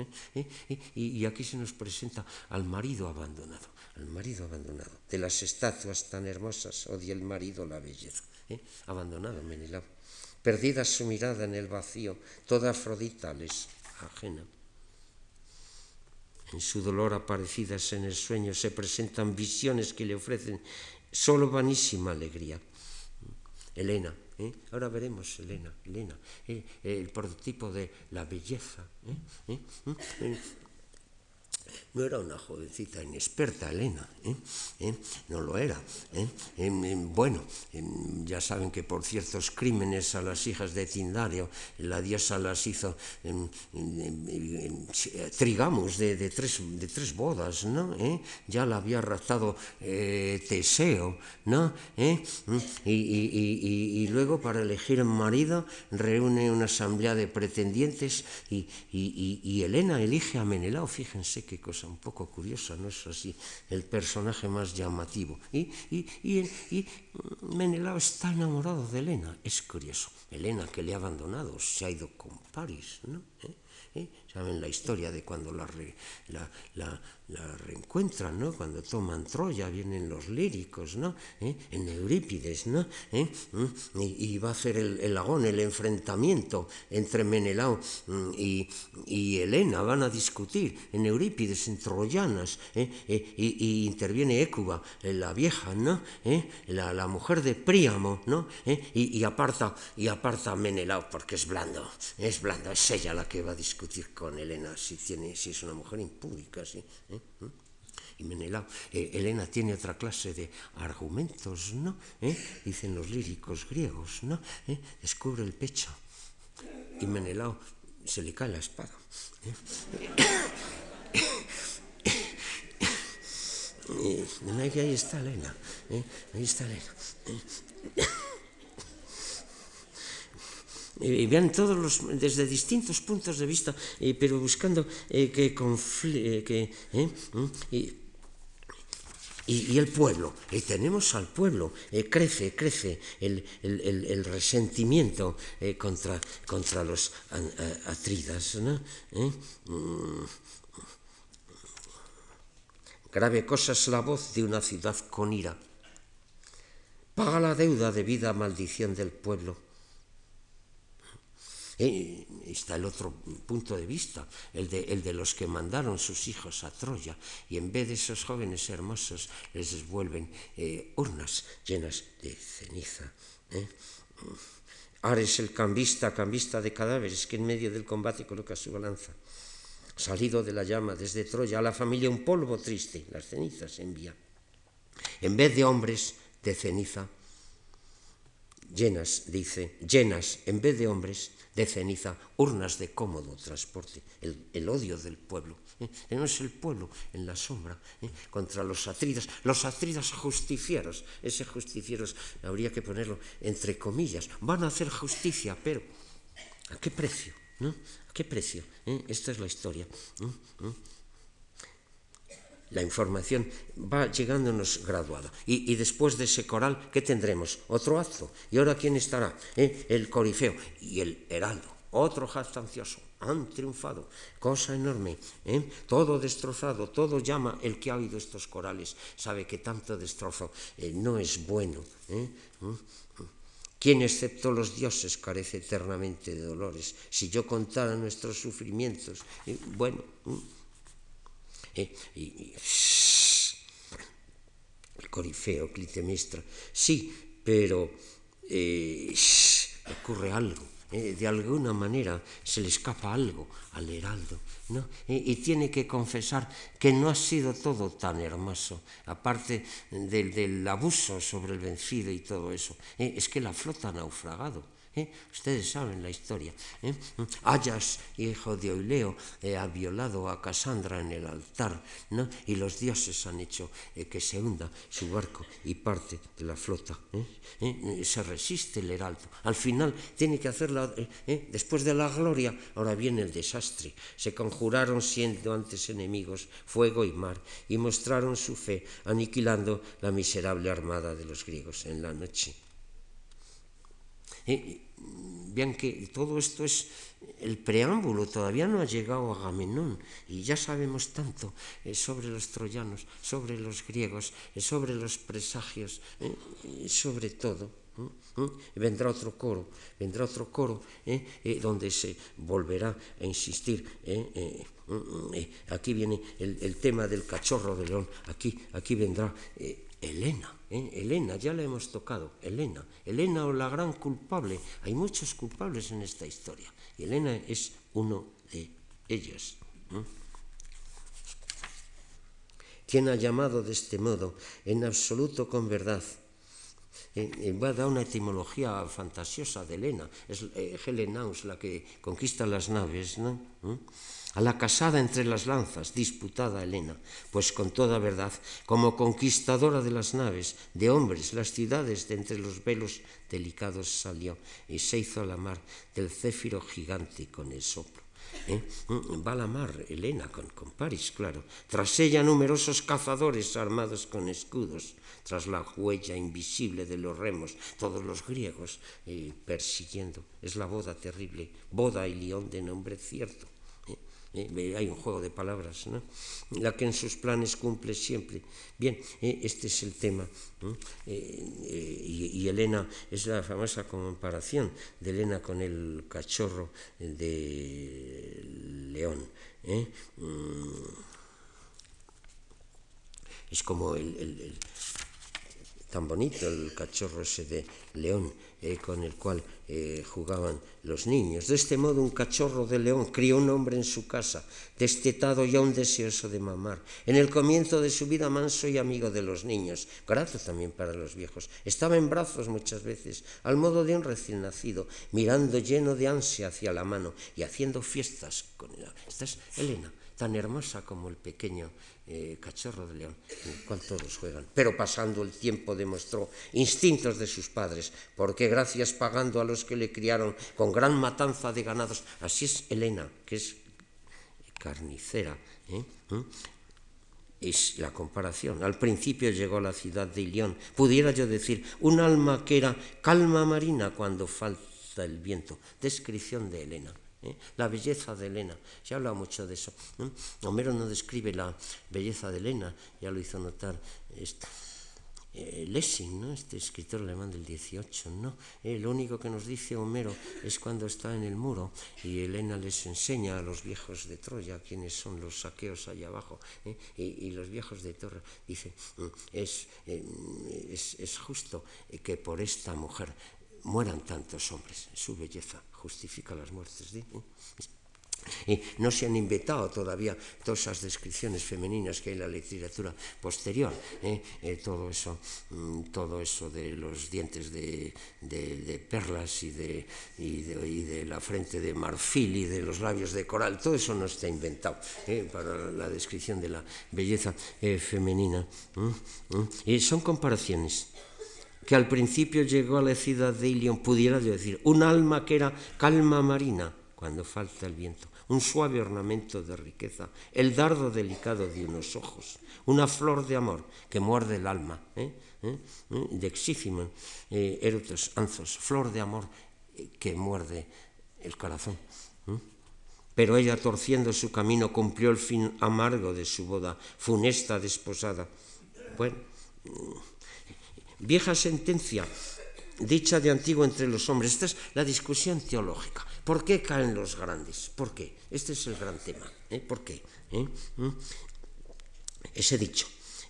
Y, y aquí se nos presenta al marido abandonado. Al marido abandonado. De las estatuas tan hermosas odia el marido la belleza. Abandonado Menelao perdida su mirada en el vacío, toda Afrodita les ajena. En su dolor aparecidas en el sueño se presentan visiones que le ofrecen solo vanísima alegría. Elena, ¿eh? ahora veremos Elena, Elena, ¿eh? el prototipo de la belleza. ¿eh? No era una jovencita inexperta, Elena, ¿eh? ¿Eh? no lo era. ¿eh? bueno, ya saben que por ciertos crímenes a las hijas de Tindario, la diosa las hizo trigamos de, de, tres, de tres bodas, ¿no? Ya la había raptado Teseo, ¿no? Y, y, y, luego para elegir marido reúne una asamblea de pretendientes y, Elena elige a Menelao, fíjense cosa un poco curiosa, ¿no es así? El personaje más llamativo. Y, y, y, Menelao está enamorado de Elena, es curioso. Elena que le ha abandonado, se ha ido con París, ¿no? ¿Eh? ¿Eh? Saben la historia de cuando la, la, la, la reencuentran, ¿no? Cuando toman Troya, vienen los líricos, ¿no? ¿Eh? En Eurípides, ¿no? ¿Eh? ¿Mm? Y, va a hacer el, el, agón, el enfrentamiento entre Menelao mm, y, y, Helena, van a discutir en Eurípides, en Troyanas, ¿eh? y, y, interviene Écuba, la vieja, ¿no? La, la, mujer de Príamo, ¿no? Y, aparta, y aparta a Menelao porque es blando, es blando, es ella la que va a discutir con Helena si, tiene, si es una mujer impúdica, ¿sí? Y Menelao, eh, Elena tiene otra clase de argumentos, ¿no? ¿Eh? Dicen los líricos griegos, ¿no? ¿Eh? Descubre el pecho. Y Menelao se le cae la espada. Ahí está Elena, ahí está Elena y vean todos los, desde distintos puntos de vista, eh, pero buscando eh, que, confli, eh, que mm, y, y, el pueblo, y tenemos al pueblo, crece, crece el, el, el, resentimiento contra, contra los atridas. Mm. Grave cosa es la voz de una ciudad con ira. Paga la deuda debida a maldición del pueblo eh, está el otro punto de vista, el de, el de los que mandaron sus hijos a Troya y en vez de esos jóvenes hermosos les devuelven eh, urnas llenas de ceniza. ¿eh? Ares el cambista, cambista de cadáveres que en medio del combate coloca su balanza. Salido de la llama desde Troya a la familia un polvo triste, las cenizas envía. En vez de hombres de ceniza, llenas, dice, llenas, en vez de hombres, de ceniza, urnas de cómodo transporte, el, el odio del pueblo. ¿eh? No es el pueblo en la sombra ¿eh? contra los atridas, los atridas justicieros, ese justicieros habría que ponerlo entre comillas, van a hacer justicia, pero ¿a qué precio? ¿no? ¿A qué precio? ¿Eh? Esta es la historia. La información va llegándonos graduada. Y, después de ese coral, ¿qué tendremos? Otro acto. ¿Y ahora quién estará? ¿Eh? El corifeo y el heraldo. Otro jactancioso. Han triunfado. Cosa enorme. ¿eh? Todo destrozado. Todo llama. El que ha oído estos corales sabe que tanto destrozo eh, no es bueno. ¿Mm? ¿Quién excepto los dioses carece eternamente de dolores? Si yo contara nuestros sufrimientos, bueno, eh, y, el corifeo, Clitemestra, sí, pero eh, ocurre algo. Eh, de alguna manera se le escapa algo al heraldo, ¿no? y tiene que confesar que no ha sido todo tan hermoso, aparte del, del abuso sobre el vencido y todo eso, es que la flota ha naufragado. ¿Eh? Ustedes saben la historia. ¿eh? Ayas, hijo de Oileo, eh, ha violado a Casandra en el altar, ¿no? y los dioses han hecho eh, que se hunda su barco y parte de la flota. Se resiste el heraldo. Al final tiene que hacerla, después de la gloria, ahora viene el desastre. Se conjuraron siendo antes enemigos fuego y mar, y mostraron su fe, aniquilando la miserable armada de los griegos en la noche. Vean que todo esto es el preámbulo, todavía no ha llegado a Agamenón y ya sabemos tanto eh, sobre los troyanos, sobre los griegos, eh, sobre los presagios, eh, sobre todo. Vendrá otro coro, vendrá otro coro donde se volverá a insistir aquí viene el, tema del cachorro de león, aquí, aquí vendrá Elena. Elena, ya la hemos tocado, Elena, Elena o la gran culpable. Hay muchos culpables en esta historia y Elena es uno de ellos. Quien ha llamado de este modo, en absoluto con verdad, va a dar una etimología fantasiosa de Elena, es eh, Helenaus la que conquista las naves, ¿no? a la casada entre las lanzas, disputada Helena, pues con toda verdad, como conquistadora de las naves, de hombres, las ciudades de entre los velos delicados salió y se hizo a la mar del céfiro gigante con el soplo. ¿Eh? Va a la mar Helena con, con París, claro. Tras ella numerosos cazadores armados con escudos, tras la huella invisible de los remos, todos los griegos eh, persiguiendo. Es la boda terrible, boda y león de nombre cierto eh, hay un juego de palabras, ¿no? la que en sus planes cumple siempre. Bien, eh, este es el tema. Eh, y, Elena es la famosa comparación de Elena con el cachorro de león. Mm. Es como el, tan bonito el cachorro ese de león con el cual eh, jugaban los niños. De este modo, un cachorro de león crió un hombre en su casa, destetado y aún deseoso de mamar. En el comienzo de su vida, manso y amigo de los niños, grato también para los viejos. Estaba en brazos muchas veces, al modo de un recién nacido, mirando lleno de ansia hacia la mano y haciendo fiestas con ella. Esta es Elena, tan hermosa como el pequeño eh, cachorro de león, el cual todos juegan. Pero pasando el tiempo demostró instintos de sus padres, porque gracias pagando a los que le criaron con gran matanza de ganados, así es Elena, que es carnicera. ¿eh? ¿Mm? Es la comparación. Al principio llegó a la ciudad de Ilión, pudiera yo decir, un alma que era calma marina cuando falta el viento. Descripción de Elena. ¿Eh? La belleza de Elena, se habla mucho de eso. Homero no describe la belleza de Elena, ya lo hizo notar eh, Lessing, ¿no? este escritor alemán del 18. ¿no? Eh, lo único que nos dice Homero es cuando está en el muro y Elena les enseña a los viejos de Troya quiénes son los saqueos allá abajo. Y, los viejos de Troya dicen, mm, es, es, es justo que por esta mujer mueran tantos hombres. Su belleza justifica las muertes. ¿eh? Y no se han inventado todavía todas esas descripciones femeninas que hay en la literatura posterior. ¿eh? Eh, todo, eso, mm, todo eso de los dientes de, perlas y de, y, de, la frente de marfil y de los labios de coral, todo eso no está inventado para la descripción de la belleza femenina. Y son comparaciones que al principio llegó a la ciudad de Ilion, pudiera decir, un alma que era calma marina cuando falta el viento, un suave ornamento de riqueza, el dardo delicado de unos ojos, una flor de amor que muerde el alma, ¿eh? ¿Eh? ¿Eh? erutos, anzos, flor de amor que muerde el corazón. Pero ella, torciendo su camino, cumplió el fin amargo de su boda, funesta desposada. Bueno, vieja sentencia dicha de antiguo entre los hombres. Esta es la discusión teológica. ¿Por qué caen los grandes? ¿Por qué? Este es el gran tema. ¿eh? ¿Por qué? ¿Eh? ¿Mm? Ese dicho,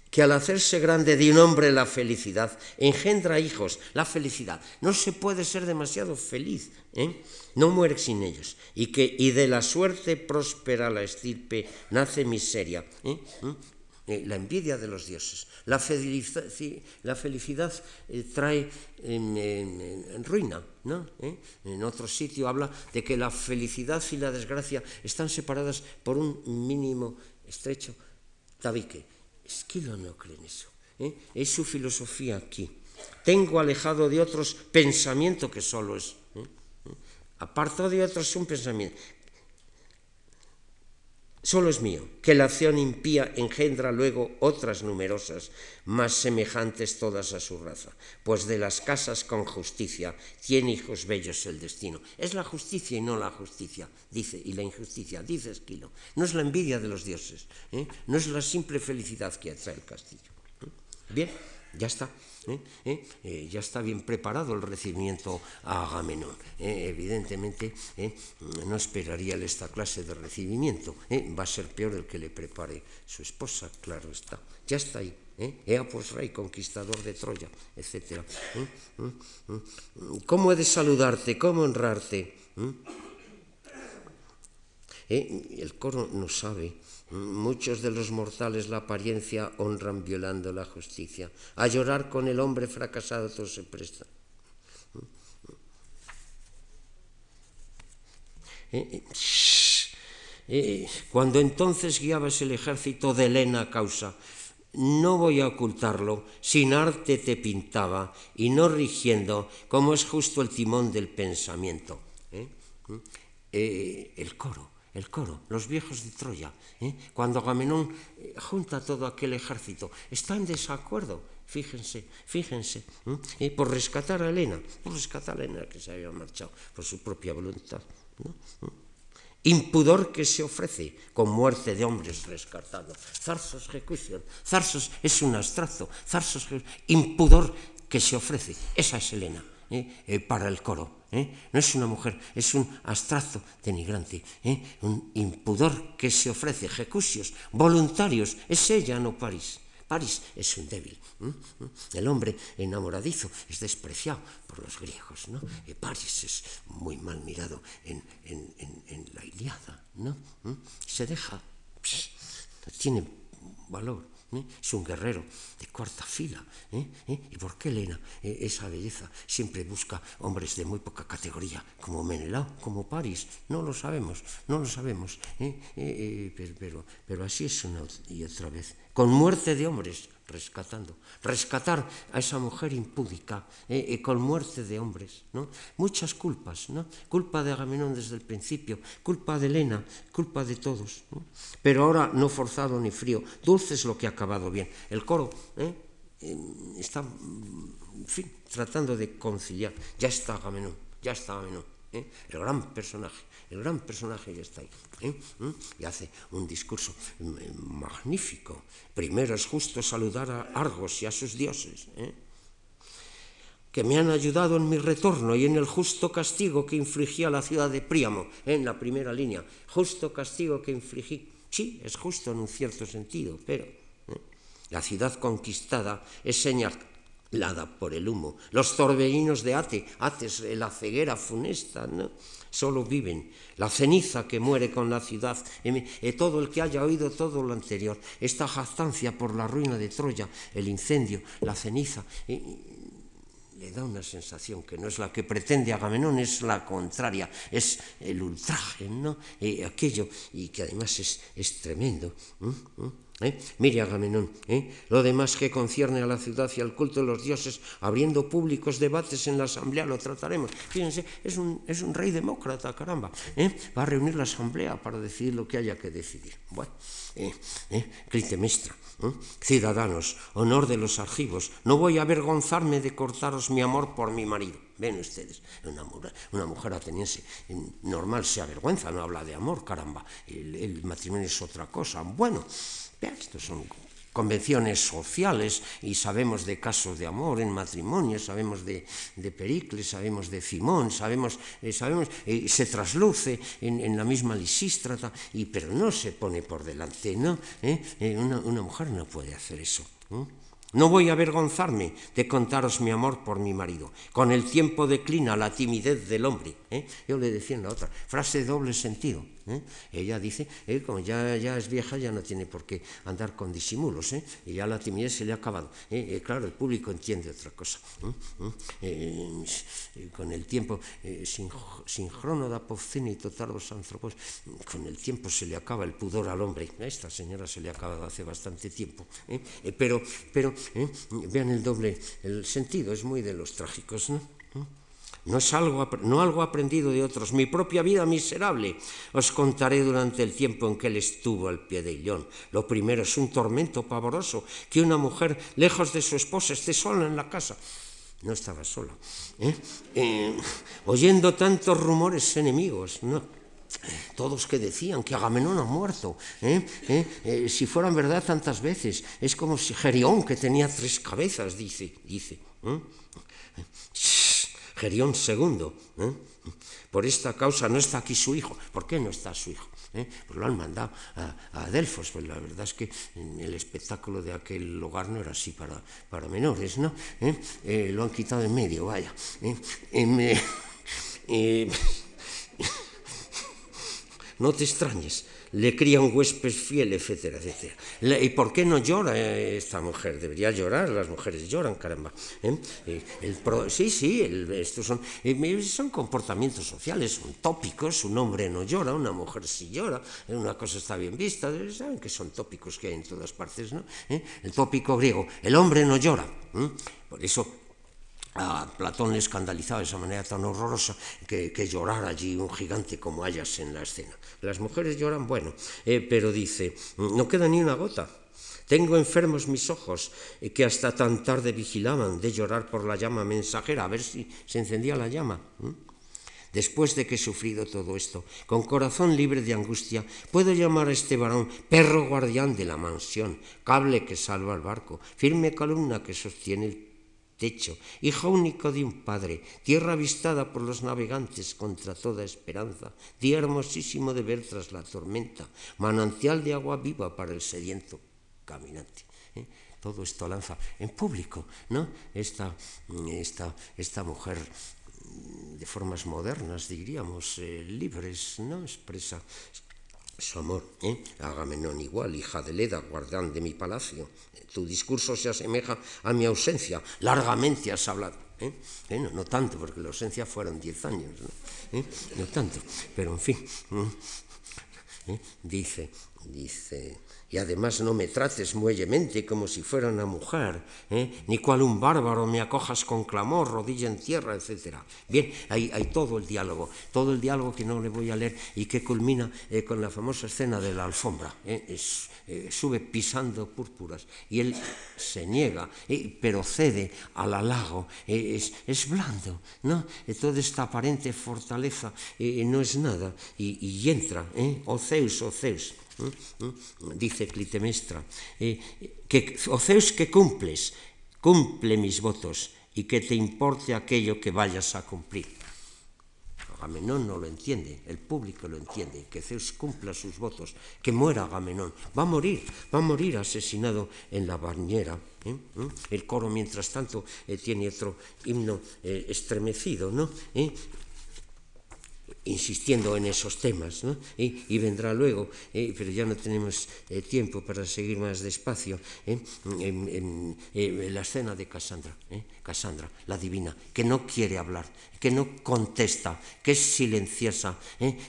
que al hacerse grande de un hombre la felicidad engendra hijos, la felicidad. No se puede ser demasiado feliz, ¿eh? no muere sin ellos. Y que y de la suerte próspera la estirpe nace miseria. ¿Mm? la envidia de los dioses. La, felicidad, eh, trae en, ruina. ¿no? ¿Eh? En otro sitio habla de que la felicidad y la desgracia están separadas por un mínimo estrecho tabique. Esquilo no cree en eso. ¿eh? Es su filosofía aquí. Tengo alejado de otros pensamiento que solo es. Apartado de otros un pensamiento solo es mío, que la acción impía engendra luego otras numerosas, más semejantes todas a su raza, pues de las casas con justicia tiene hijos bellos el destino. Es la justicia y no la justicia, dice, y la injusticia, dice Esquilo. No es la envidia de los dioses, ¿eh? no es la simple felicidad que atrae el castillo. ¿eh? Bien. ya está. ¿Eh? ¿Eh? Eh, ya está bien preparado el recibimiento a Agamenón. evidentemente, no esperaría esta clase de recibimiento. Va a ser peor el que le prepare su esposa, claro está. Ya está ahí. Ea pues rey, conquistador de Troya, etc. ¿Cómo he de saludarte? ¿Cómo honrarte? El coro no sabe Muchos de los mortales la apariencia honran violando la justicia. A llorar con el hombre fracasado todo se presta. Eh, eh, eh, cuando entonces guiabas el ejército de Helena causa, no voy a ocultarlo, sin arte te pintaba y no rigiendo como es justo el timón del pensamiento. el coro el coro, los viejos de Troya, ¿eh? cuando Agamenón eh, junta todo aquel ejército, está en desacuerdo, fíjense, fíjense, ¿eh? por rescatar a Elena, por rescatar a Elena que se había marchado por su propia voluntad. Impudor que se ofrece con muerte de hombres rescatados. Zarsos ejecución. Zarsos es un abstracto. Zarsos, impudor que se ofrece. Esa es Elena. para el coro. ¿Eh? no es una mujer, es un abstracto denigrante, ¿eh? un impudor que se ofrece, ejecucios voluntarios, es ella, no París. París es un débil. El hombre enamoradizo es despreciado por los griegos. ¿no? París es muy mal mirado en, la Iliada. ¿no? Se deja, tiene valor. ¿eh? es un guerrero de cuarta fila. ¿eh? ¿eh? ¿Y por qué Elena, esa belleza, siempre busca hombres de muy poca categoría, como Menelao, como París? No lo sabemos, no lo sabemos. ¿eh? Eh, eh, pero, pero, pero así es una y otra vez, con muerte de hombres. Rescatando, rescatar a esa mujer impúdica eh, eh, con muerte de hombres, ¿no? Muchas culpas, ¿no? Culpa de Agamenón desde el principio, culpa de Elena, culpa de todos, Pero ahora no forzado ni frío, dulce es lo que ha acabado bien. El coro ¿eh? está, en fin, tratando de conciliar. Ya está Agamenón, ya está Agamenón, el gran personaje el gran personaje ya está ahí. ¿eh? ¿Mm? Y hace un discurso magnífico. Primero es justo saludar a Argos y a sus dioses, ¿eh? que me han ayudado en mi retorno y en el justo castigo que infligí a la ciudad de Príamo, ¿eh? en la primera línea. Justo castigo que infligí. Sí, es justo en un cierto sentido, pero la ciudad conquistada es señalada por el humo. Los torbellinos de Ate, Ates, la ceguera funesta, ¿no? Solo viven. La ceniza que muere con la ciudad, eh, todo el que haya oído todo lo anterior, esta jactancia por la ruina de Troya, el incendio, la ceniza, le da una sensación que no es la que pretende Agamenón, es la contraria, es el ultraje, ¿no? Eh, aquello, y que además es, es tremendo. ¿Eh? Mire Agamenón, ¿eh? lo demás que concierne a la ciudad y al culto de los dioses, abriendo públicos debates en la asamblea, lo trataremos. Fíjense, es un, es un rey demócrata, caramba. ¿eh? Va a reunir la asamblea para decidir lo que haya que decidir. Bueno, ¿eh? ¿eh? Clitemestra, ciudadanos, honor de los argivos, no voy a avergonzarme de cortaros mi amor por mi marido. Ven ustedes, una, una mujer ateniense normal se avergüenza, no habla de amor, caramba. El matrimonio es otra cosa. Bueno. Estos son convenciones sociales y sabemos de casos de amor en matrimonio, sabemos de, Pericles, sabemos de Simón, sabemos, eh, sabemos eh, se trasluce en, la misma lisístrata, y, pero no se pone por delante, ¿no? ¿Eh? Una, una, mujer no puede hacer eso. No voy a avergonzarme de contaros mi amor por mi marido. Con el tiempo declina la timidez del hombre. Yo le decía en la otra, frase de doble sentido. ¿Eh? Ella dice, eh, como ya, ya es vieja, ya no tiene por qué andar con disimulos, ¿eh? y ya la timidez se le ha acabado. claro, el público entiende otra cosa. con el tiempo, sin, sin da total los antropos, con el tiempo se le acaba el pudor al hombre. A esta señora se le ha acabado hace bastante tiempo. pero, pero vean el doble, el sentido es muy de los trágicos, ¿no? No es algo, no algo aprendido de otros, mi propia vida miserable. Os contaré durante el tiempo en que él estuvo al pie de Illón. Lo primero es un tormento pavoroso, que una mujer lejos de su esposa esté sola en la casa. No estaba sola. ¿eh? Eh, oyendo tantos rumores enemigos, no. todos que decían que Agamenón ha muerto, ¿eh? ¿Eh? Eh, si fueran verdad tantas veces, es como si Gerión, que tenía tres cabezas, dice, dice. Gerión II, por esta causa no está aquí su hijo. ¿Por qué no está su hijo? Pues lo han mandado a, Delfos, pues la verdad es que el espectáculo de aquel hogar no era así para, para menores, ¿no? lo han quitado en medio, vaya. no te extrañes, le cría un huésped fiel, etcétera, etcétera. ¿Y por qué no llora esta mujer? Debería llorar, las mujeres lloran, caramba. ¿eh? sí, sí, estos son, eh, son comportamientos sociales, son tópicos, un hombre no llora, una mujer sí llora, una cosa está bien vista, saben que son tópicos que hay en todas partes, ¿no? ¿Eh? El tópico griego, el hombre no llora. Por eso Platón le escandalizaba de esa manera tan horrorosa que, que llorar allí un gigante como hayas en la escena. Las mujeres lloran, bueno, eh, pero dice, no queda ni una gota. Tengo enfermos mis ojos, eh, que hasta tan tarde vigilaban de llorar por la llama mensajera, a ver si se encendía la llama. Después de que he sufrido todo esto, con corazón libre de angustia, puedo llamar a este varón perro guardián de la mansión, cable que salva el barco, firme columna que sostiene el techo, hijo único de un padre, tierra avistada por los navegantes contra toda esperanza, día hermosísimo de ver tras la tormenta, manantial de agua viva para el sediento caminante. ¿eh? Todo esto lanza en público, ¿no? Esta, esta, esta mujer de formas modernas, diríamos, eh, libres, ¿no? Expresa su amor. ¿eh? Agamenón igual, hija de Leda, guardián de mi palacio. Tu discurso se asemeja a mi ausencia. Largamente has hablado. ¿eh? ¿Eh? No, tanto, porque la ausencia fueron diez años. ¿no? ¿Eh? no tanto, pero en fin. ¿Eh? Dice, dice y además no me trates muellemente como si fuera una mujer, ¿eh? ni cual un bárbaro me acojas con clamor, rodilla en tierra, etc. Bien, hay, hay, todo el diálogo, todo el diálogo que no le voy a leer y que culmina eh, con la famosa escena de la alfombra. ¿eh? Es, eh, sube pisando púrpuras y él se niega, eh, pero cede al halago, eh, es, es, blando, ¿no? Eh, toda esta aparente fortaleza eh, eh, no es nada y, y entra, o Zeus, o Zeus. Dice Clitemestra, que, o Zeus que cumples, cumple mis votos y que te importe aquello que vayas a cumplir. Agamenón no lo entiende, el público lo entiende, que Zeus cumpla sus votos, que muera Agamenón. Va a morir, va a morir asesinado en la bañera. ¿eh? ¿Mm? El coro, mientras tanto, eh, tiene otro himno eh, estremecido, ¿no? ¿Eh? insistiendo en esos temas, ¿no? y, vendrá luego, eh, pero ya no tenemos eh, tiempo para seguir más despacio, ¿eh? en, en, la escena de Cassandra, Cassandra, la divina, que no quiere hablar, que no contesta, que es silenciosa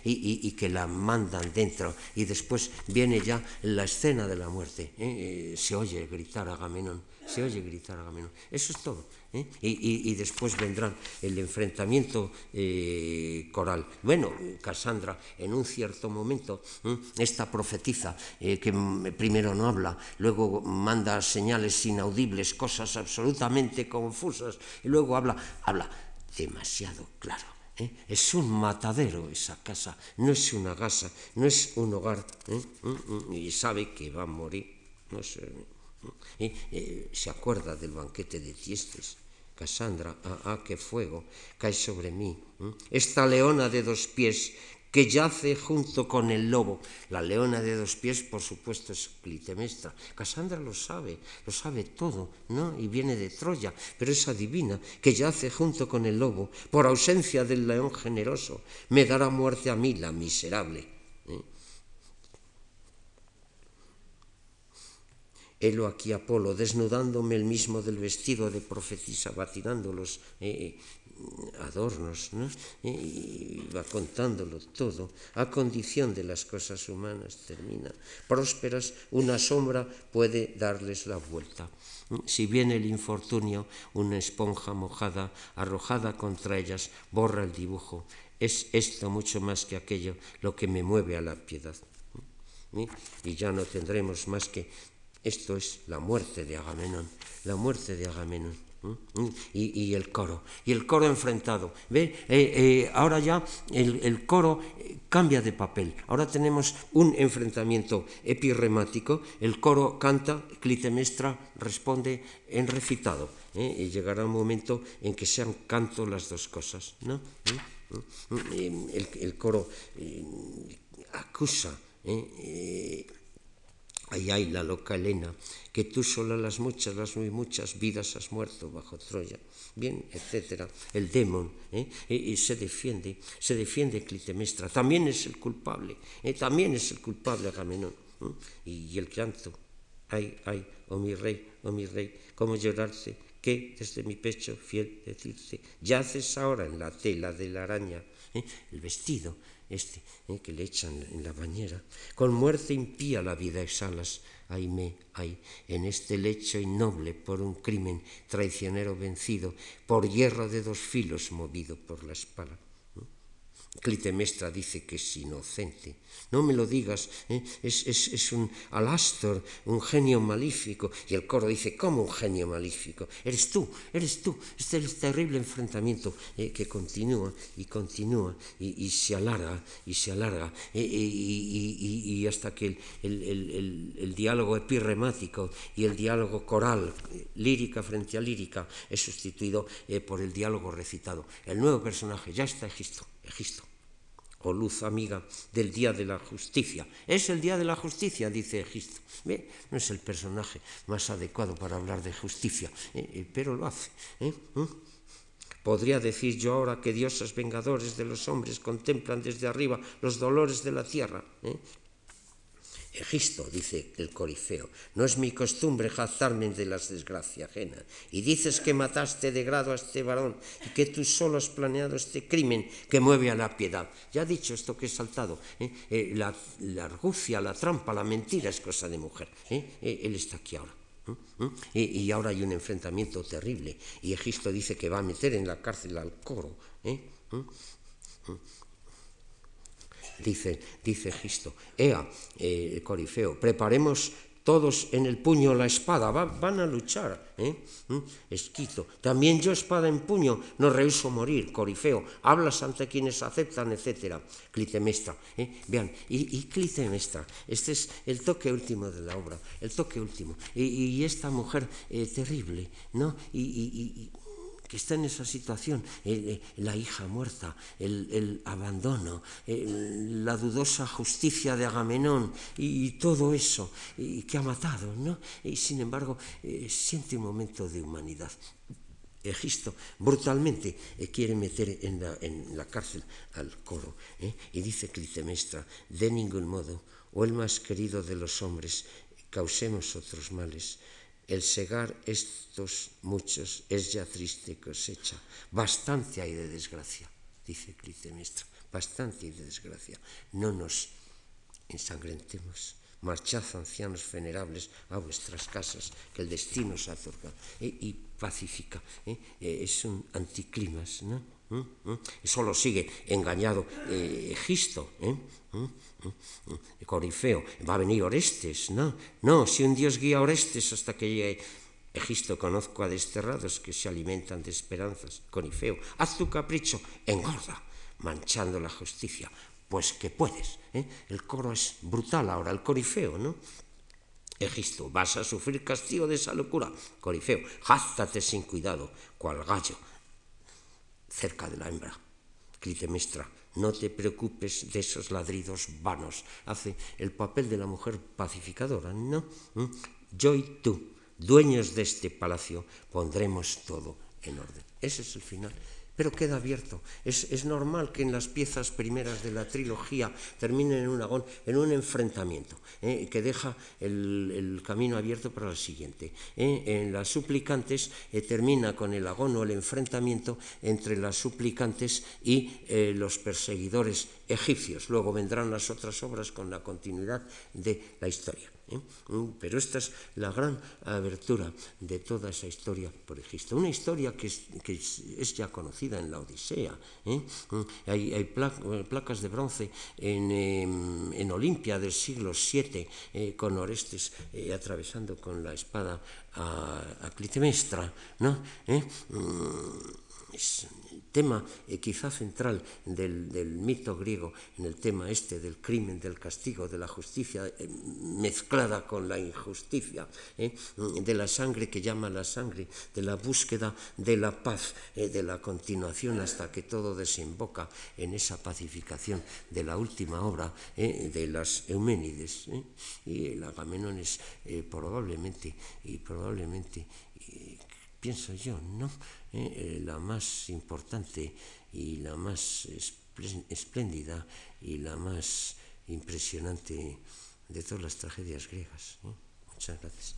y, que la mandan dentro, y después viene ya la escena de la muerte, se oye gritar a Agamenón, se oye gritar a Agamenón, eso es todo. ¿Eh? y, y, después vendrá el enfrentamiento eh, coral. Bueno, Cassandra, en un cierto momento, ¿eh? esta profetiza que primero no habla, luego manda señales inaudibles, cosas absolutamente confusas, y luego habla, habla demasiado claro. Es un matadero esa casa, no es una casa, no es un hogar, ¿eh? Mm, mm, y sabe que va a morir. No sé, ¿eh? Eh, se acuerda del banquete de Tiestes. Casandra, ah, ah, qué fuego cae sobre mí. Esta leona de dos pies que yace junto con el lobo. La leona de dos pies, por supuesto, es Clitemestra. Casandra lo sabe, lo sabe todo, ¿no? Y viene de Troya, pero esa divina que yace junto con el lobo, por ausencia del león generoso, me dará muerte a mí, la miserable. Helo aquí Apolo, desnudándome el mismo del vestido de profetisa, va tirando los eh, adornos, ¿no? y va contándolo todo, a condición de las cosas humanas, termina. Prósperas, una sombra puede darles la vuelta. Si viene el infortunio, una esponja mojada, arrojada contra ellas, borra el dibujo. Es esto mucho más que aquello lo que me mueve a la piedad. Y ya no tendremos más que esto es la muerte de Agamenón, la muerte de Agamenón. y, el coro, y el coro enfrentado. ¿Ve? Eh, eh, ahora ya el, coro eh, cambia de papel. Ahora tenemos un enfrentamiento epirremático, el coro canta, Clitemestra responde en recitado. Y llegará un momento en que sean canto las dos cosas. ¿no? El, el, coro acusa. Ay, ay, la loca Elena, que tú sola las muchas, las muy muchas vidas has muerto bajo Troya. Bien, etcétera. El demon ¿eh? y, se defiende, se defiende Clitemestra. También es el culpable, ¿eh? también es el culpable Agamenón. ¿eh? Y, el llanto. Ay, ay, oh mi rey, oh mi rey, cómo llorarse, que desde mi pecho fiel decirte, yaces ahora en la tela de la araña, el vestido este eh, que le echan en la bañera. Con muerte impía la vida exhalas, ay me, ay, en este lecho innoble por un crimen traicionero vencido, por hierro de dos filos movido por la espada. Clitemestra dice que es inocente. No me lo digas, ¿eh? es, un alastor, un genio malífico. Y el coro dice, ¿cómo un genio malífico? Eres tú, eres tú. Este es el terrible enfrentamiento ¿eh? que continúa y continúa y, se alarga y se alarga. ¿eh? y, hasta que el, diálogo epirremático y el diálogo coral, lírica frente a lírica, es sustituido por el diálogo recitado. El nuevo personaje ya está Egisto. Egisto o luz amiga del día de la justicia. Es el día de la justicia, dice Egisto. No es el personaje más adecuado para hablar de justicia, ¿eh? Eh, pero lo hace. ¿eh? ¿Mm? Podría decir yo ahora que dioses vengadores de los hombres contemplan desde arriba los dolores de la tierra. Egisto, dice el corifeo, no es mi costumbre jactarme de las desgracias ajenas. Y dices que mataste de grado a este varón y que tú solo has planeado este crimen que mueve a la piedad. Ya dicho esto que he saltado. ¿eh? Eh, la, argucia, la trampa, la mentira es cosa de mujer. ¿eh? él está aquí ahora. Y, ahora hay un enfrentamiento terrible. Y Egisto dice que va a meter en la cárcel al coro dice, dice Gisto. Ea, eh, Corifeo, preparemos todos en el puño la espada, van a luchar. ¿eh? ¿Mm? Esquito, también yo espada en puño, no rehuso morir, Corifeo, hablas ante quienes aceptan, etc. Clitemestra, ¿eh? vean, y, Clitemestra, este es el toque último de la obra, el toque último. Y, esta mujer eh, terrible, ¿no? y que está en esa situación, eh, la hija muerta, el, abandono, la dudosa justicia de Agamenón y, todo eso, y que ha matado, ¿no? Y sin embargo eh, siente un momento de humanidad. Egisto brutalmente eh, quiere meter en la, cárcel al coro y dice Clitemestra, de ningún modo, o el más querido de los hombres, causemos otros males, el segar estos muchos es ya triste cosecha. Bastante hay de desgracia, dice Clitemnestra, bastante hay de desgracia. No nos ensangrentemos. Marchad, ancianos venerables, a vuestras casas, que el destino os ha otorgado. Eh, y pacifica, eh, eh, es un anticlimas, ¿no? ¿Mm? ¿Mm? Solo sigue engañado Egisto. Corifeo, va a venir Orestes, no, no, si un Dios guía a Orestes hasta que llegue Egisto, conozco a desterrados que se alimentan de esperanzas, Corifeo, haz tu capricho, engorda, manchando la justicia, pues que puedes, ¿eh? el coro es brutal ahora, el Corifeo, ¿no? Egisto, vas a sufrir castigo de esa locura, Corifeo, jáztate sin cuidado, cual gallo, cerca de la hembra, Clitemestra, no te preocupes de esos ladridos vanos. Hace el papel de la mujer pacificadora, ¿no? ¿Mm? Yo y tú, dueños de este palacio, pondremos todo en orden. Ese es el final pero queda abierto. Es, normal que en las piezas primeras de la trilogía terminen en un agón, en un enfrentamiento, ¿eh? que deja el, camino abierto para el siguiente. ¿eh? En las suplicantes eh, termina con el agón o el enfrentamiento entre las suplicantes y los perseguidores egipcios. Luego vendrán las otras obras con la continuidad de la historia. ¿eh? Mm, pero esta es la gran abertura de toda esa historia por Egipto. Una historia que es, que es ya conocida en la Odisea. ¿eh? Mm, hay, hay placas de bronce en, en Olimpia del siglo VII eh, con Orestes eh, atravesando con la espada a, a Clitemestra. ¿no? ¿Eh? Mm, es, tema eh, quizá central del, mito griego, en el tema este del crimen, del castigo, de la justicia eh, mezclada con la injusticia, eh, de la sangre que llama la sangre, de la búsqueda de la paz, de la continuación hasta que todo desemboca en esa pacificación de la última obra de las Euménides. Y el Agamenón es probablemente, y probablemente pienso yo, ¿no? Eh, eh, la más importante y la más espléndida y la más impresionante de todas las tragedias griegas. Muchas gracias.